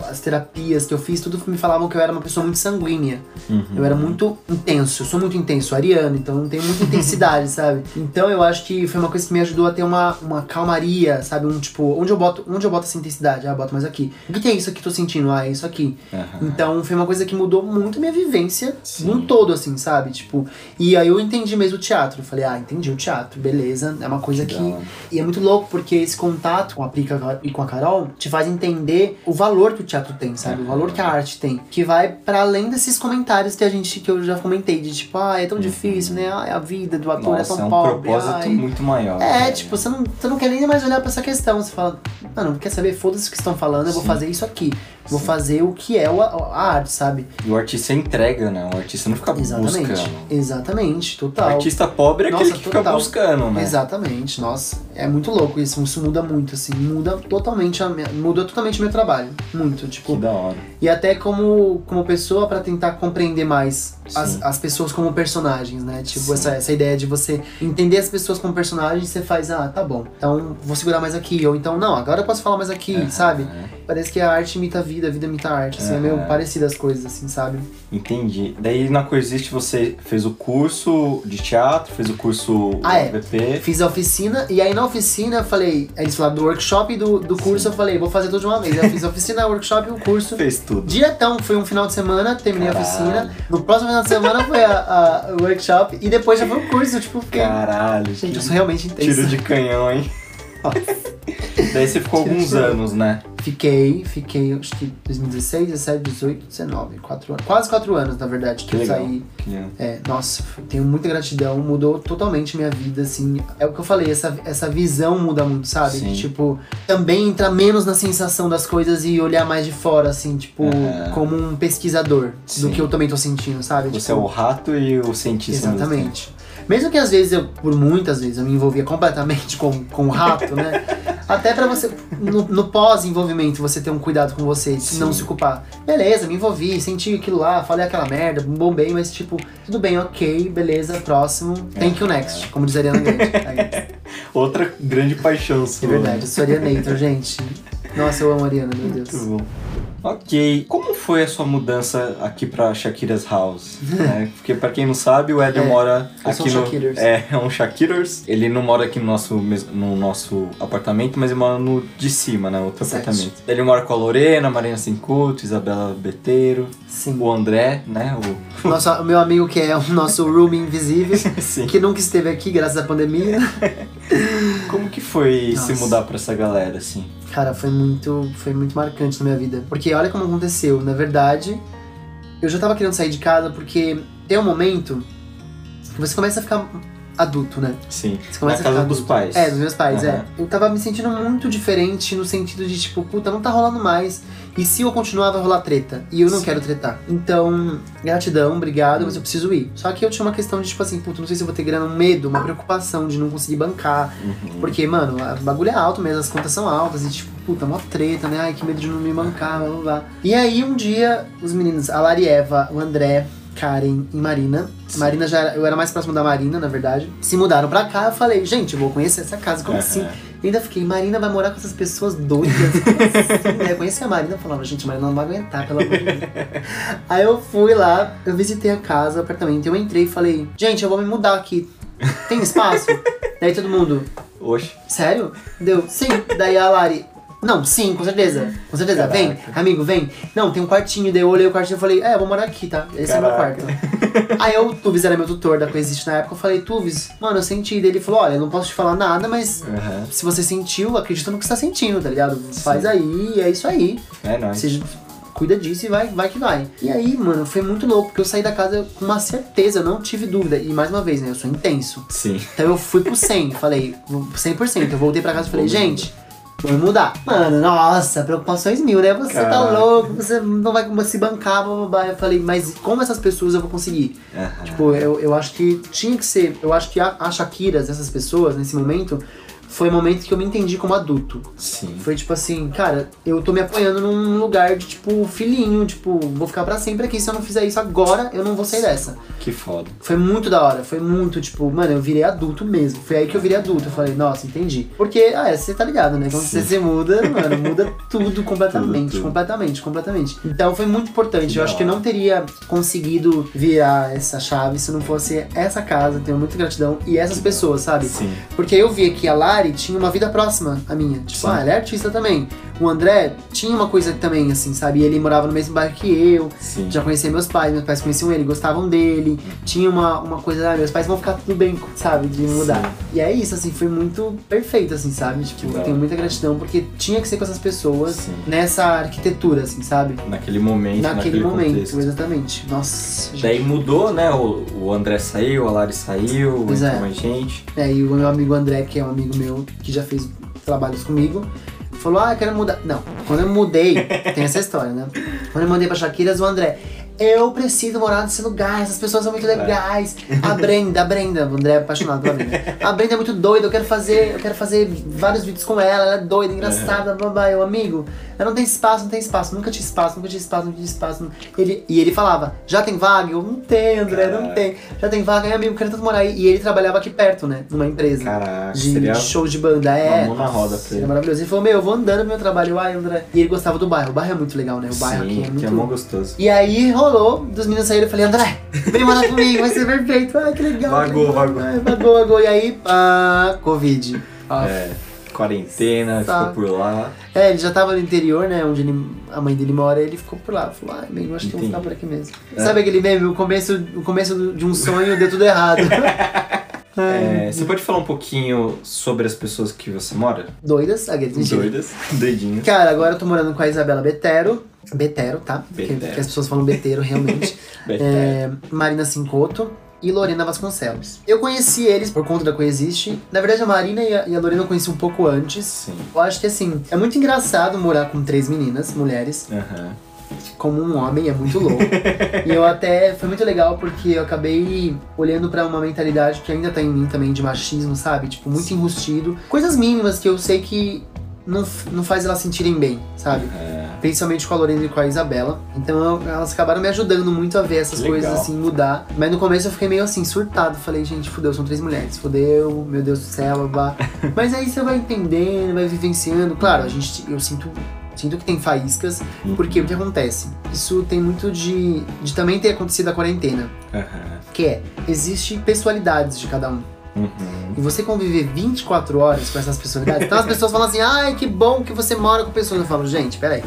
as terapias que eu fiz, tudo me falavam que eu era uma pessoa muito sanguínea. Uhum. Eu era muito intenso, eu sou muito intenso, ariano, então eu tenho muita intensidade, sabe? Então eu acho que foi uma coisa que me ajudou a ter uma, uma calmaria, sabe? Um tipo, onde eu boto, onde eu boto essa intensidade? Ah, eu boto mais aqui. O que, que é isso aqui que eu tô sentindo? Ah, é isso aqui. Aham. Então foi uma coisa que mudou muito minha vivência Sim. num todo, assim, sabe? Tipo, e aí eu entendi mesmo o teatro. Eu falei, ah, entendi o teatro, beleza. É uma coisa Que que. E é muito louco porque esse contato com a Prica e com a Carol te faz entender o valor que o teatro tem, sabe? O valor que a arte tem. Que vai para além desses comentários que a gente, que eu já comentei, de tipo, ah, é tão difícil, né? Ah, a vida do ator Nossa, é tão é um pobre. propósito ai. muito maior. É, né? tipo, você não, você não quer nem mais olhar pra essa questão. Você fala, mano, quer saber? Foda-se o que estão falando, eu vou Sim. fazer isso aqui. Vou Sim. fazer o que é o- a, a arte, sabe? E o artista entrega, né? O artista não fica Exatamente. buscando. Exatamente, O total. artista pobre é Nossa, aquele que fica total. buscando, né? Exatamente, nossa, é muito louco isso, isso muda muito, assim, muda totalmente a minha, muda totalmente o meu trabalho, muito, Que tipo, da hora. e até como, como pessoa pra tentar compreender mais as, as pessoas como personagens, né, tipo, Sim. essa, essa ideia de você entender as pessoas como personagens, você faz, ah, tá bom, então vou segurar mais aqui, ou então, não, agora eu posso falar mais aqui, Aham. sabe, parece que a arte imita a vida, a vida imita a arte, assim, é meio Aham. parecido as coisas, assim, sabe. Entendi. Daí na Coexiste você fez o curso de teatro, fez o curso Ah, é. VP. Fiz a oficina, e aí na oficina eu falei, eles falaram do workshop e do, do curso, eu falei, vou fazer tudo de uma vez. Eu fiz a oficina, o workshop e o curso. Fez tudo. Diretão, foi um final de semana, terminei Caralho. a oficina. No próximo final de semana foi a, a- o workshop e depois já foi o curso, tipo, fiquei. Caralho. Gente, que eu sou realmente intenso. Tiro de canhão, hein? Daí você ficou de alguns anos, né? Fiquei, fiquei, acho que 2016, 17, 18, 19, 4 anos. Quase 4 anos, na verdade, que, Que eu legal. saí. Que legal. É, nossa, tenho muita gratidão, mudou totalmente minha vida, assim. É o que eu falei, essa, essa visão muda muito, sabe? Sim. Tipo, também entrar menos na sensação das coisas e olhar mais de fora, assim, tipo, Aham. como um pesquisador Sim. do que eu também tô sentindo, sabe? Você tipo, é o rato e o cientista. Exatamente. Mesmo que às vezes eu, por muitas vezes, eu me envolvia completamente com, com o rato, né? Até pra você, no, no pós-envolvimento, você ter um cuidado com você, Sim. não se culpar. Beleza, me envolvi, senti aquilo lá, falei aquela merda, bombei, mas tipo, tudo bem, ok, beleza, próximo, thank you next, como diz a Ariana Grande. Tempo. Outra grande paixão É sua. verdade, eu sou Arianator, gente. Nossa, eu amo a Ariana, meu Deus. Muito bom. Ok, como foi a sua mudança aqui pra Shakira's House? né? Porque pra quem não sabe, o Éder É, mora aqui no Shakirers. é, é um Shakirers. Ele não mora aqui no nosso no nosso apartamento, mas ele mora no de cima, né, outro Certo. apartamento. Ele mora com a Lorena, Marina Cincuto, Isabela Beteiro, Sim. o André, né, o Nosso, meu amigo que é o nosso roomie invisível, Sim. que nunca esteve aqui graças à pandemia. Como que foi se Nossa. mudar pra essa galera assim? Cara, foi muito, foi muito marcante na minha vida. Porque olha como aconteceu. Na verdade, eu já tava querendo sair de casa porque tem um momento que você começa a ficar adulto, né? Sim. Você Na começa a casa dos pais. É, dos meus pais, é. Aham. Eu tava me sentindo muito diferente no sentido de, tipo, puta, não tá rolando mais. E se eu continuar, vai rolar treta. E eu não Sim. quero tretar. Então, gratidão, obrigado, mas eu preciso ir. Só que eu tinha uma questão de, tipo assim, puta, não sei se eu vou ter grana, um medo, uma preocupação de não conseguir bancar. Uhum. Porque, mano, o bagulho é alto mesmo, as contas são altas e, tipo, puta, mó treta, né? Ai, que medo de não me bancar, blá blá blá. E aí, um dia, os meninos, a Larieva, o André, Karen e Marina. Marina já era, eu era mais próximo da Marina, na verdade. Se mudaram pra cá, eu falei, gente, eu vou conhecer essa casa, como Aham. assim? E ainda fiquei, Marina vai morar com essas pessoas doidas. Como assim? né? Eu conheci a Marina e falava, gente, Marina não vai aguentar, pelo amor de Deus. Aí eu fui lá, eu visitei a casa, o apartamento, eu entrei e falei, gente, eu vou me mudar aqui. Tem espaço? Daí todo mundo, Oxe. Sério? Deu, sim. Daí a Lari, não, sim, com certeza. Com certeza, vem, Caraca. amigo, vem. Não, tem um quartinho. Daí eu olhei o quartinho e falei, é, eu vou morar aqui, tá? Esse é Caraca. meu quarto. Aí o Tuvis era meu tutor da Coexiste na época, eu falei, Tuvis, mano, eu senti. Daí ele falou, olha, eu não posso te falar nada, mas Aham. se você sentiu, acredita no que você tá sentindo, tá ligado? Faz aí, é isso aí. É nóis. Você cuida disso e vai, vai que vai. E aí, mano, foi muito louco, porque eu saí da casa com uma certeza, eu não tive dúvida. E mais uma vez, né, eu sou intenso. Sim. Então eu fui pro 100, falei, 100%. Eu voltei pra casa e falei, gente, vou mudar. Mano, nossa, preocupações mil, né? Você tá Caraca. louco, você não vai se bancar, blá, blá, blá. Eu falei, mas como essas pessoas eu vou conseguir? Aham. Tipo, eu, eu acho que tinha que ser. Eu acho que a, a Shakiras, essas pessoas, nesse momento, foi o momento que eu me entendi como adulto. Sim. Foi tipo assim, cara, eu tô me apoiando num lugar de tipo filhinho, tipo, vou ficar pra sempre aqui. Se eu não fizer isso agora, eu não vou sair dessa. Que foda. Foi muito da hora, foi muito, tipo, mano, eu virei adulto mesmo. Foi aí que eu virei adulto. Eu falei, nossa, entendi. Porque, ah, é, você tá ligado, né? Quando Sim. você se muda, mano, muda tudo completamente, Tudo, tudo. completamente, completamente. Então foi muito importante. Que eu acho que eu não teria conseguido virar essa chave se não fosse essa casa. Tenho muita gratidão. E essas pessoas, sabe? Sim. Porque eu via que a Tinha uma vida próxima à minha. Tipo, Sim. ah, ela é artista também. O André tinha uma coisa também, assim, sabe? Ele morava no mesmo bairro que eu. Sim. Já conhecia meus pais, meus pais conheciam ele, gostavam dele. Tinha uma, uma coisa, ah, meus pais vão ficar tudo bem, sabe? De mudar. Sim. E é isso, assim, foi muito perfeito, assim, sabe? Tipo, eu tenho muita gratidão porque tinha que ser com essas pessoas Sim. nessa arquitetura, assim, sabe? Naquele momento, Naquele, naquele momento, contexto. exatamente. Nossa, gente. Daí mudou, né? O, o André saiu, a Lari saiu, Pois é. mais gente. É, e o meu amigo André, que é um amigo meu que já fez trabalhos comigo, falou: Ah, eu quero mudar. Não, quando eu mudei, tem essa história, né? Quando eu mudei pra Shakiras, o André. Eu preciso morar nesse lugar, essas pessoas são muito legais. A Brenda, a Brenda, o André é apaixonado pela Brenda. A Brenda é muito doida, eu quero fazer, eu quero fazer vários vídeos com ela, ela é doida, engraçada, babá. Eu, amigo, eu não tenho espaço, não tem espaço, nunca tinha espaço, nunca tinha espaço, nunca tinha espaço. Ele, e ele falava, já tem vaga? Eu não tenho, André, não Caraca. tem. Já tem vaga, aí, amigo, quero tanto morar aí. E ele trabalhava aqui perto, né? Numa empresa Caraca, de seria show de banda. É. mão na roda pra ele. maravilhoso. Ele falou, meu, eu vou andando pro meu trabalho, ai, André. E ele gostava do bairro. O bairro é muito legal, né? O bairro Sim, aqui é muito. que é mó gostoso. E aí rolou, dos meninos saíram, eu falei, André, vem morar comigo, vai ser perfeito. Ai, que legal. Vagou, vagou. Vagou, vagou. E aí, pá, Covid. Ah, É, quarentena, Tá. ficou por lá. É, ele já tava no interior, né? Onde ele- a mãe dele mora, ele ficou por lá. Falou, ai, amigo, acho que eu vou Entendi. ficar por aqui mesmo. É. Sabe aquele meme? O começo, o começo de um sonho deu tudo errado. É, você pode falar um pouquinho sobre as pessoas que você mora? Doidas, aqueles mentira. Doidas, doidinhas. Cara, agora eu tô morando com a Isabela Betero. Betero, tá? Porque, Betero. porque as pessoas falam Betero, realmente. é, Marina Cincoto e Lorena Vasconcelos. Eu conheci eles por conta da Coexiste. Na verdade, a Marina e a, e a Lorena eu conheci um pouco antes. Sim. Eu acho que assim, é muito engraçado morar com três meninas, mulheres, Aham. como um homem, é muito louco. e eu até. Foi muito legal porque eu acabei olhando pra uma mentalidade que ainda tá em mim também de machismo, sabe? Tipo, muito enrustido. Coisas mínimas que eu sei que não, não faz elas sentirem bem, sabe? É, Principalmente com a Lorena e com a Isabela. Então elas acabaram me ajudando muito a ver essas Que coisas legal. assim, mudar. Mas no começo eu fiquei meio assim, surtado. Falei, gente, fudeu, são três mulheres. Fudeu, meu Deus do céu, babá. Mas aí você vai entendendo, vai vivenciando. Claro, a gente, eu sinto. Sinto que tem faíscas, Uhum. porque o que acontece? Isso tem muito de, de também ter acontecido a quarentena. Aham. Que é, existe pessoalidades de cada um. Uhum. E você conviver 24 horas com essas personalidades, então as pessoas falam assim, ai, que bom que você mora com pessoas. Eu falo, gente, peraí.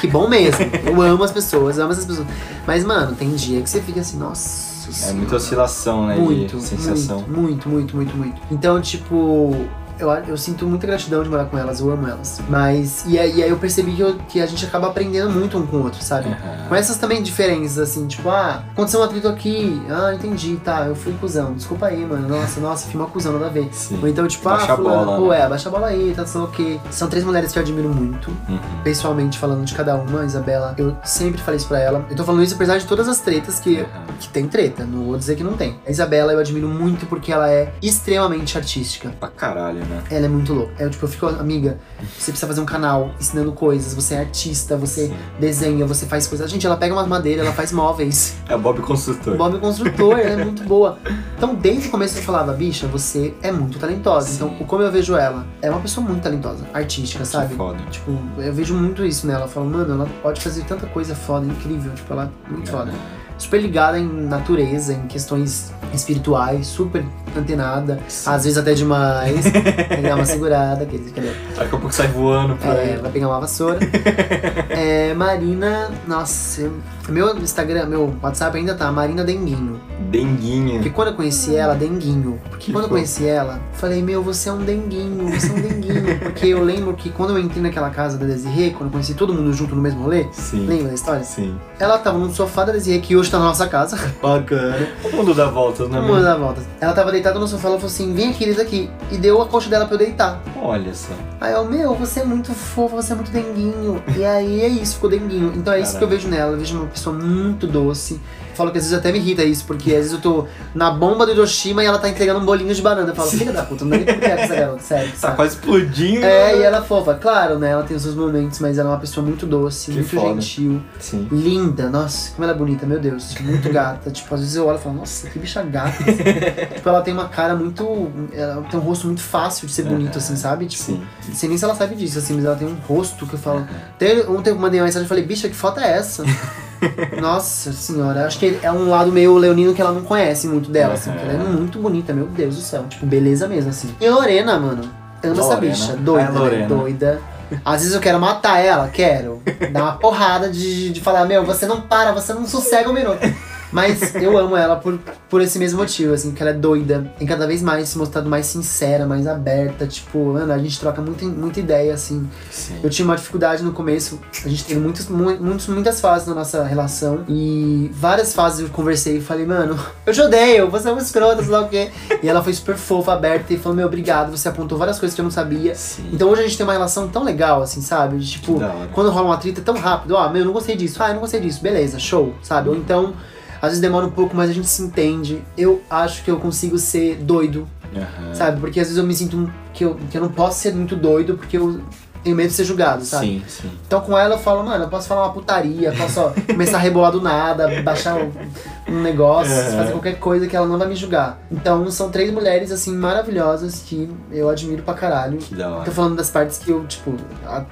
Que bom mesmo. Eu amo as pessoas, eu amo essas pessoas. Mas, mano, tem dia que você fica assim, nossa. É muita oscilação, né? Muito, sensação. muito, muito, muito, muito, muito. Então, tipo, eu, eu sinto muita gratidão de morar com elas, eu amo elas. Mas, e aí, e aí eu percebi que, eu- que a gente acaba aprendendo muito um com o outro, sabe? Aham. Com essas também diferenças, assim, tipo, ah, aconteceu um atrito aqui, ah, entendi, tá, eu fui cuzão, desculpa aí, mano, nossa, nossa, fui uma cuzão, nada a ver. Sim. Ou então, tipo, Baixa ah, a fulano, bola, pô, né? é, baixa a bola aí, tá sendo ok. São três mulheres que eu admiro muito, Uhum. pessoalmente falando de cada uma, a Isabela, eu sempre falei isso pra ela. Eu tô falando isso apesar de todas as tretas que, Aham. que tem treta, não vou dizer que não tem. A Isabela eu admiro muito porque ela é extremamente artística. Pra caralho, né? Ela é muito louca. Eu, tipo, eu fico, amiga, você precisa fazer um canal ensinando coisas, você é artista, você Sim. desenha, você faz coisas. Gente, ela pega umas madeiras, ela faz móveis. É o Bob Construtor. O Bob é construtor, ela é muito boa. Então, desde o começo eu falava, bicha, você é muito talentosa. Sim. Então, como eu vejo ela, é uma pessoa muito talentosa, artística, sabe? Que foda. Tipo, eu vejo muito isso nela. Eu falo, mano, ela pode fazer tanta coisa foda, incrível. Tipo, ela é muito foda. Super ligada em natureza, em questões espirituais, super antenada, às vezes até demais. Tem que dar uma segurada, aqueles cadê? Daqui a pouco sai voando por É, aí. vai pegar uma vassoura. é, Marina, nossa, eu- meu Instagram, meu WhatsApp ainda tá Marina Denguinho. Denguinha. Porque quando eu conheci ela, Denguinho. Porque Que quando eu fofo. conheci ela, eu falei, meu, você é um Denguinho, você é um Denguinho. Porque eu lembro que quando eu entrei naquela casa da Desirê, quando eu conheci todo mundo junto no mesmo rolê, Sim. lembra da história? Sim. Ela tava no sofá da Desirê, que hoje tá na nossa casa. Bacana. O mundo dá voltas, né? Vamos amigo? dar volta. Ela tava deitada no sofá, ela falou assim, vem aqui, deita aqui. E deu a coxa dela pra eu deitar. Olha só. Aí eu, meu, você é muito fofo, você é muito denguinho. E aí é isso, ficou denguinho. Então é isso que eu vejo nela. Eu vejo uma pessoa muito doce. Falo que às vezes até me irrita isso, porque às vezes eu tô na bomba do Hiroshima e ela tá entregando um bolinho de banana. Eu falo, filha da puta, não dá nem pra brincar com essa garota, sério. Tá sabe? quase explodindo. É, e ela é fofa. Claro, né? Ela tem os seus momentos, mas ela é uma pessoa muito doce, Que muito foda. gentil, Sim. linda. Nossa, como ela é bonita, meu Deus. Muito gata. tipo, às vezes eu olho e falo, nossa, que bicha gata. tipo, ela tem uma cara muito. Ela tem um rosto muito fácil de ser bonito, assim, sabe? Tipo, Sim. sei nem se ela sabe disso, assim, mas ela tem um rosto que eu falo. Até ontem eu mandei uma mensagem e falei, bicha, que foto é essa? Nossa senhora, acho que é um lado meio leonino que ela não conhece muito dela, assim, porque ela é muito bonita, meu Deus do céu. Tipo, beleza mesmo, assim. E Lorena, mano, amo essa Lorena. bicha, doida, Ah, né? Lorena. Doida. Às vezes eu quero matar ela, quero. Dar uma porrada de, de falar, meu, você não para, você não sossega um minuto. Mas eu amo ela por, por esse mesmo motivo, assim, que ela é doida. Tem cada vez mais se mostrado mais sincera, mais aberta. Tipo, mano, a gente troca muito, muita ideia, assim. Sim. Eu tinha uma dificuldade no começo. A gente teve muitos, mu- muitos, muitas fases na nossa relação. E várias fases eu conversei e falei, mano, eu te odeio, você é um escroto, sei lá o quê. E ela foi super fofa, aberta e falou, meu, obrigado, você apontou várias coisas que eu não sabia. Sim. Então hoje a gente tem uma relação tão legal, assim, sabe? De, tipo, quando rola uma treta é tão rápido, ó, meu, eu não gostei disso, ah, eu não gostei disso, beleza, show, sabe? Ou então, às vezes demora um pouco, mas a gente se entende. Eu acho que eu consigo ser doido, Aham. sabe? Porque às vezes eu me sinto que eu, que eu não posso ser muito doido porque eu tenho medo de ser julgado, sabe? Sim, sim. Então com ela eu falo, mano, eu posso falar uma putaria, posso ó, começar a rebolar do nada, baixar um, negócio, É. fazer qualquer coisa que ela não vai me julgar. Então são três mulheres, assim, maravilhosas que eu admiro pra caralho. Que da hora. Tô falando das partes que eu, tipo,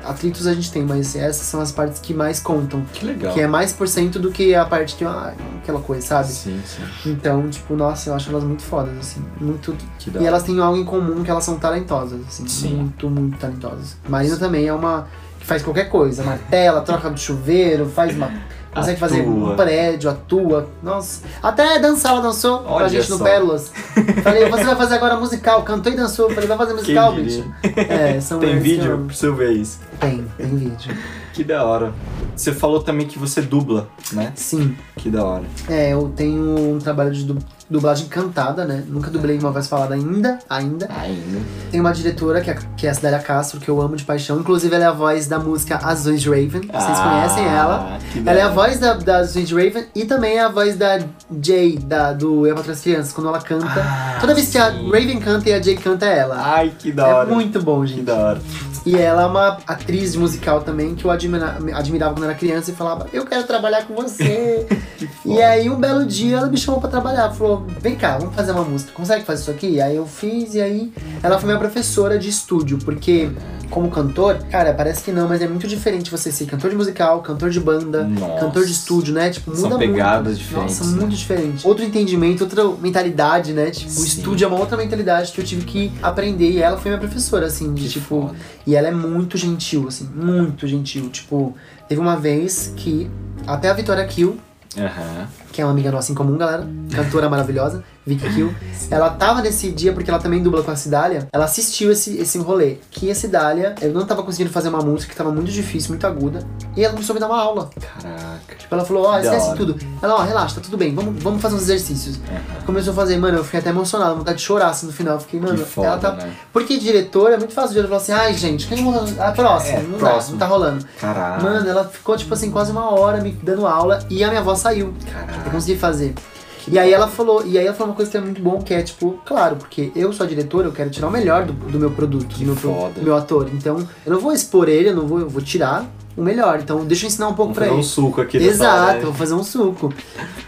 atritos a gente tem, mas essas são as partes que mais contam. Que legal. Que é mais por cento do que a parte que, ah, aquela coisa, sabe? Sim, sim. Então, tipo, nossa, eu acho elas muito fodas, assim. Muito. Que da E elas têm algo em comum que elas são talentosas, assim. Sim. Muito, muito talentosas. Marina também é uma que faz qualquer coisa. Martela, troca do chuveiro, faz uma. Consegue fazer Atua. um prédio, atua. Nossa. Até dançar, ela dançou Olha a gente no só. Pérolas. Falei, você vai fazer agora musical. Cantou e dançou. Falei, vai fazer musical, bicho. É, são Tem vídeo pra você ver isso. Tem, tem vídeo. Que da hora. Você falou também que você dubla, né? Sim. Que da hora. É, eu tenho um trabalho de du- dublagem cantada, né? Nunca dublei uma voz falada ainda, ainda. Ainda. Tem uma diretora, que é, que é a Cidélia Castro, que eu amo de paixão. Inclusive, ela é a voz da música Azuis de Raven. Vocês conhecem ela. Ah, que da Ela é a voz da, da Azuis de Raven e também é a voz da Jay, da, do Eu as Crianças, quando ela canta. Ah, Toda vez que a sim. Raven canta e a Jay canta, é ela. Ai, que da é hora. muito bom, Que gente. da hora. E ela é uma atriz musical também que eu admira- admirava quando era criança e falava, eu quero trabalhar com você. e aí um belo dia ela me chamou pra trabalhar, falou, vem cá, vamos fazer uma música, consegue fazer isso aqui? Aí eu fiz e aí ela foi minha professora de estúdio, porque como cantor, cara, parece que não, mas é muito diferente você ser cantor de musical, cantor de banda, Nossa. cantor de estúdio, né? Tipo, São muda pegadas muito. diferentes, Nossa, né? muito diferente. Outro entendimento, outra mentalidade, né? Tipo, o Sim. estúdio é uma outra mentalidade que eu tive que aprender e ela foi minha professora, assim, de Que tipo, foda. e ela é muito gentil, assim, muito gentil. Tipo, teve uma vez que até a Vitória Kill, Aham. Que é uma amiga nossa em comum, galera, cantora maravilhosa, Vicky Kill, ela tava nesse dia, porque ela também dubla com a Cidália, ela assistiu esse, esse rolê. Que a Cidália, eu não tava conseguindo fazer uma música que tava muito difícil, muito aguda, e ela começou a me dar uma aula. Caraca. Tipo, ela falou, ó, Da esquece tudo. Ela, ó, relaxa, tá tudo bem, vamos, vamos fazer uns exercícios. Aham. Começou a fazer, mano, eu fiquei até emocionado, vontade de chorar assim no final. Eu Fiquei, mano, foda, ela tá. né? Porque diretor é muito fácil de diretor falar assim, ai gente, quem a próxima? É, não dá, não tá rolando. Caraca. Mano, ela ficou, tipo assim, quase uma hora me dando aula e a minha voz saiu. Eu consegui fazer. E aí ela falou, e aí ela falou uma coisa que é muito bom, que é tipo, claro, porque eu sou a diretora, eu quero tirar o melhor do, do meu produto, do meu, pro- foda. do meu ator. Então, eu não vou expor ele, eu não vou, eu vou tirar o melhor. Então, deixa eu ensinar um pouco Vamos pra fazer ele. um suco aqui Exato, né? vou fazer um suco.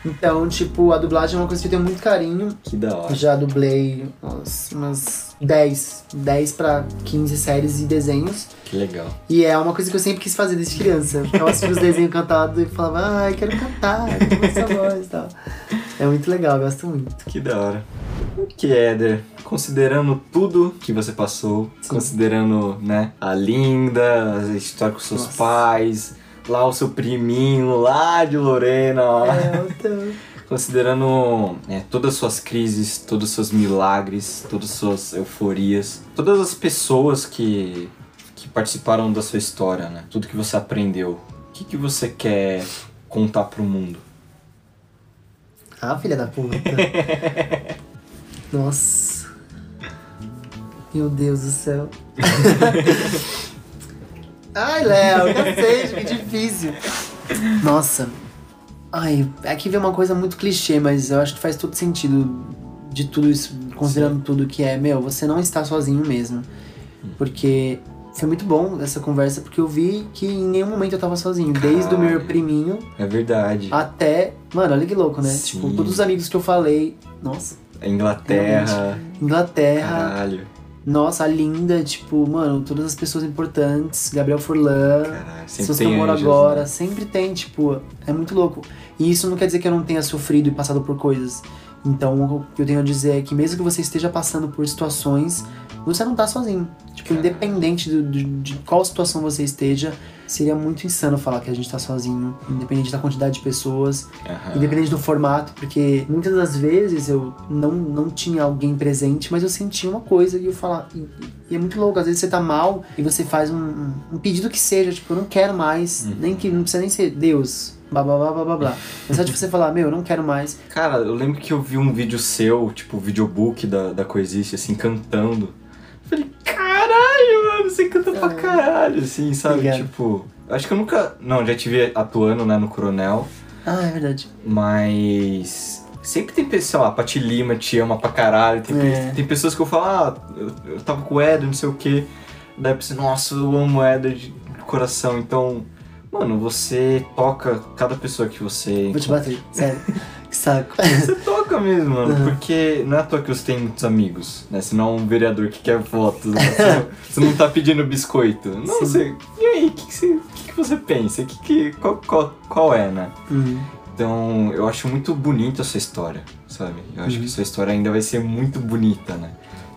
Então, tipo, a dublagem é uma coisa que eu tenho muito carinho. Que da hora. Já dublei nossa, umas 10, 10 pra 15 séries e desenhos. Que legal. E é uma coisa que eu sempre quis fazer desde criança. Eu ficava assistindo os desenhos cantados e falava, ai, quero cantar, quero essa voz e tal. É muito legal, gosto muito. Que da hora. O que, Éder? Considerando tudo que você passou, considerando, né, a linda, a história com seus Nossa. pais, lá o seu priminho, lá de Lorena, ó. É, então... Considerando é, todas as suas crises, todos os seus milagres, todas as suas euforias, todas as pessoas que, que participaram da sua história, né? Tudo que você aprendeu. O que, que você quer contar pro mundo? Ah, filha da puta. Nossa. Meu Deus do céu. Ai, Léo, cacete, que difícil. Nossa. Ai, aqui vem uma coisa muito clichê, mas eu acho que faz todo sentido de tudo isso, considerando tudo que é, meu, você não está sozinho mesmo. Porque foi muito bom essa conversa, porque eu vi que em nenhum momento eu tava sozinho. Desde o meu Caralho. priminho É verdade. até. Mano, olha que louco, né? Sim. Tipo, todos os amigos que eu falei. Nossa, Inglaterra, Inglaterra. caralho. Nossa, a Linda, tipo, mano, todas as pessoas importantes. Gabriel Furlan. Caralho, sempre Pessoas que tem eu moro agora. né? Sempre tem, tipo, é muito louco. E isso não quer dizer que eu não tenha sofrido e passado por coisas. Então, o que eu tenho a dizer é que mesmo que você esteja passando por situações, você não tá sozinho. Tipo, independente do- do- de qual situação você esteja, seria muito insano falar que a gente tá sozinho. Independente da quantidade de pessoas. Aham. Independente do formato, porque muitas das vezes eu não, não tinha alguém presente, mas eu sentia uma coisa e eu falava. E, e é muito louco, às vezes você tá mal e você faz um, um- um pedido que seja, tipo, eu não quero mais, Uhum. nem que não precisa nem ser Deus, blá blá blá blá blá blá. Mas só de você falar, meu, eu não quero mais. Cara, eu lembro que eu vi um vídeo seu, tipo, videobook da, da Coexiste, assim, cantando. Falei, caralho, mano, você canta pra caralho, assim, sabe? Obrigado. Tipo, eu acho que eu nunca. Não, já tive atuando, né, no Coronel, Ah, é verdade. mas. Sempre tem pessoa, sei lá, Pati Lima te ama pra caralho. Tem, É. tem pessoas que eu falo, ah, eu, eu tava com o Éder, não sei o quê. Daí eu pensei, nossa, eu amo o Éder de coração. Então, mano, você toca cada pessoa que você. Vou te bater, sério. saco. Você toca mesmo, mano, Uhum. porque não é à toa que você tem muitos amigos, né? Você não é um vereador que quer votos, né? você, não, você não tá pedindo biscoito. Não, Sim. você. E aí, o que, que, você, que, que você pensa? Que, que, qual, qual, qual é, né? Hum, Então, eu acho muito bonita essa história, sabe? Eu acho Uhum. que sua história ainda vai ser muito bonita, né?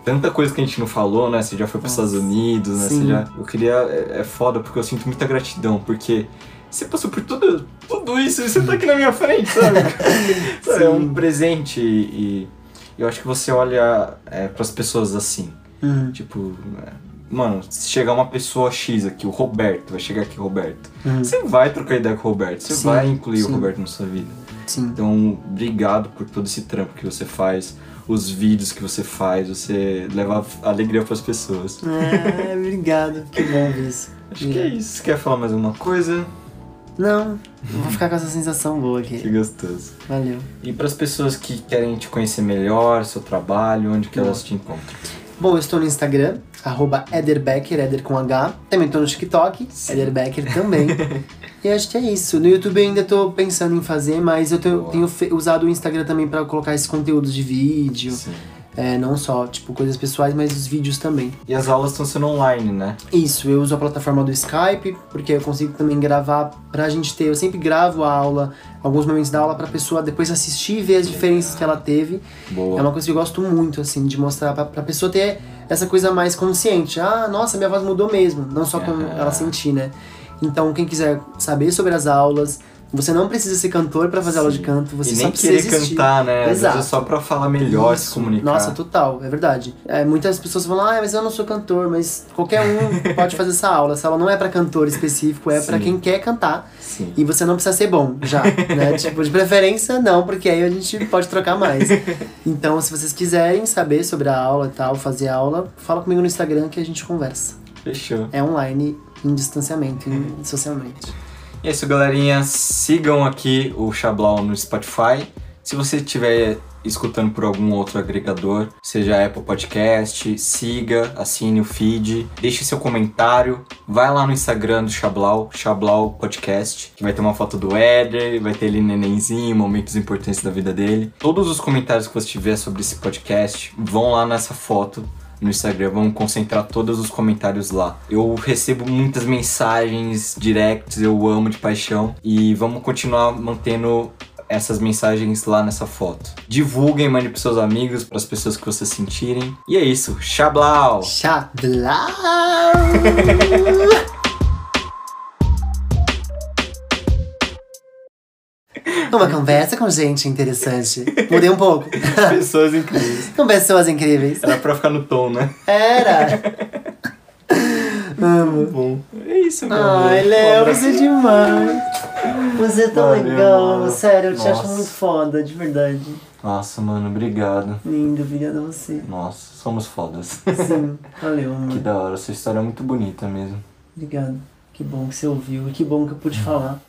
Tanta coisa que a gente não falou, né? Você já foi para os. Estados Unidos, né? Você Sim. já... Eu queria... É, é foda, porque eu sinto muita gratidão, porque você passou por tudo, tudo isso e você tá aqui na minha frente, sabe? Sabe, é um presente e, e eu acho que você olha é, para as pessoas assim, hum, tipo... é, Mano, se chegar uma pessoa X aqui, o Roberto, vai chegar aqui o Roberto. hum. Você vai trocar ideia com o Roberto, você Sim, vai incluir o sim. Roberto na sua vida. Sim. Então, obrigado por todo esse trampo que você faz, os vídeos que você faz, você leva alegria para as pessoas. É, obrigado. Que bom ver isso. Acho que é isso. Você quer falar mais alguma coisa? Não, vou ficar com essa sensação boa Que aqui. gostoso. Valeu. E para as pessoas que querem te conhecer melhor, seu trabalho, onde que elas te encontram? Bom, eu estou no Instagram, arroba Ederbecker, Eder com H. Também estou no TikTok, Sim. Ederbecker também. e acho que é isso. No YouTube eu ainda estou pensando em fazer, mas eu tenho fe- usado o Instagram também para colocar esses conteúdos de vídeo. Sim. É, não só, tipo, coisas pessoais, mas os vídeos também. E as aulas estão sendo online, né? Isso, eu uso a plataforma do Skype, porque eu consigo também gravar pra gente ter. Eu sempre gravo a aula, alguns momentos da aula pra pessoa depois assistir e ver as diferenças que ela teve. Boa. É uma coisa que eu gosto muito, assim, de mostrar pra, pra pessoa ter essa coisa mais consciente. Ah, nossa, minha voz mudou mesmo. Não só com Aham. ela sentir, né? Então, quem quiser saber sobre as aulas, você não precisa ser cantor pra fazer aula de Sim. canto, você e só nem precisa querer existir. cantar, né? Às Exato. vezes é só pra falar melhor, se Isso. comunicar. Nossa, total, é verdade. É, muitas pessoas falam, ah, mas eu não sou cantor, mas qualquer um pode fazer essa aula. Essa aula não é pra cantor específico, é pra Sim. quem quer cantar. Sim. E você não precisa ser bom já, né? tipo, de preferência não, porque aí a gente pode trocar mais. Então, se vocês quiserem saber sobre a aula e tal, fazer aula, fala comigo no Instagram que a gente conversa. Fechou. É online, em distanciamento, em, socialmente. E é isso, galerinha. Sigam aqui o Xablau no Spotify. Se você estiver escutando por algum outro agregador, seja Apple Podcast, siga, assine o feed, deixe seu comentário, vai lá no Instagram do Chablau, Chablau Podcast, que vai ter uma foto do Éder, vai ter ele nenenzinho, momentos importantes da vida dele. Todos os comentários que você tiver sobre esse podcast vão lá nessa foto no Instagram, vamos concentrar todos os comentários lá. Eu recebo muitas mensagens directs, eu amo de paixão e vamos continuar mantendo essas mensagens lá nessa foto. Divulguem, mande pros seus amigos, pras pessoas que vocês sentirem. E é isso, Xablau! Xablau! Uma conversa com gente interessante. Mudei um pouco. Pessoas incríveis. com pessoas incríveis. Era pra ficar no tom, né? Era! Amo. Bom, é isso, meu Ai. Léo, você é demais. Você é tão Valeu, legal. mano. Sério, eu te acho muito foda, de verdade. Nossa, mano, obrigado. Lindo, obrigada a você. Nossa, somos fodas. Sim, valeu, que amor. da hora, sua história é muito bonita mesmo. Obrigado. Que bom que você ouviu e que bom que eu pude falar.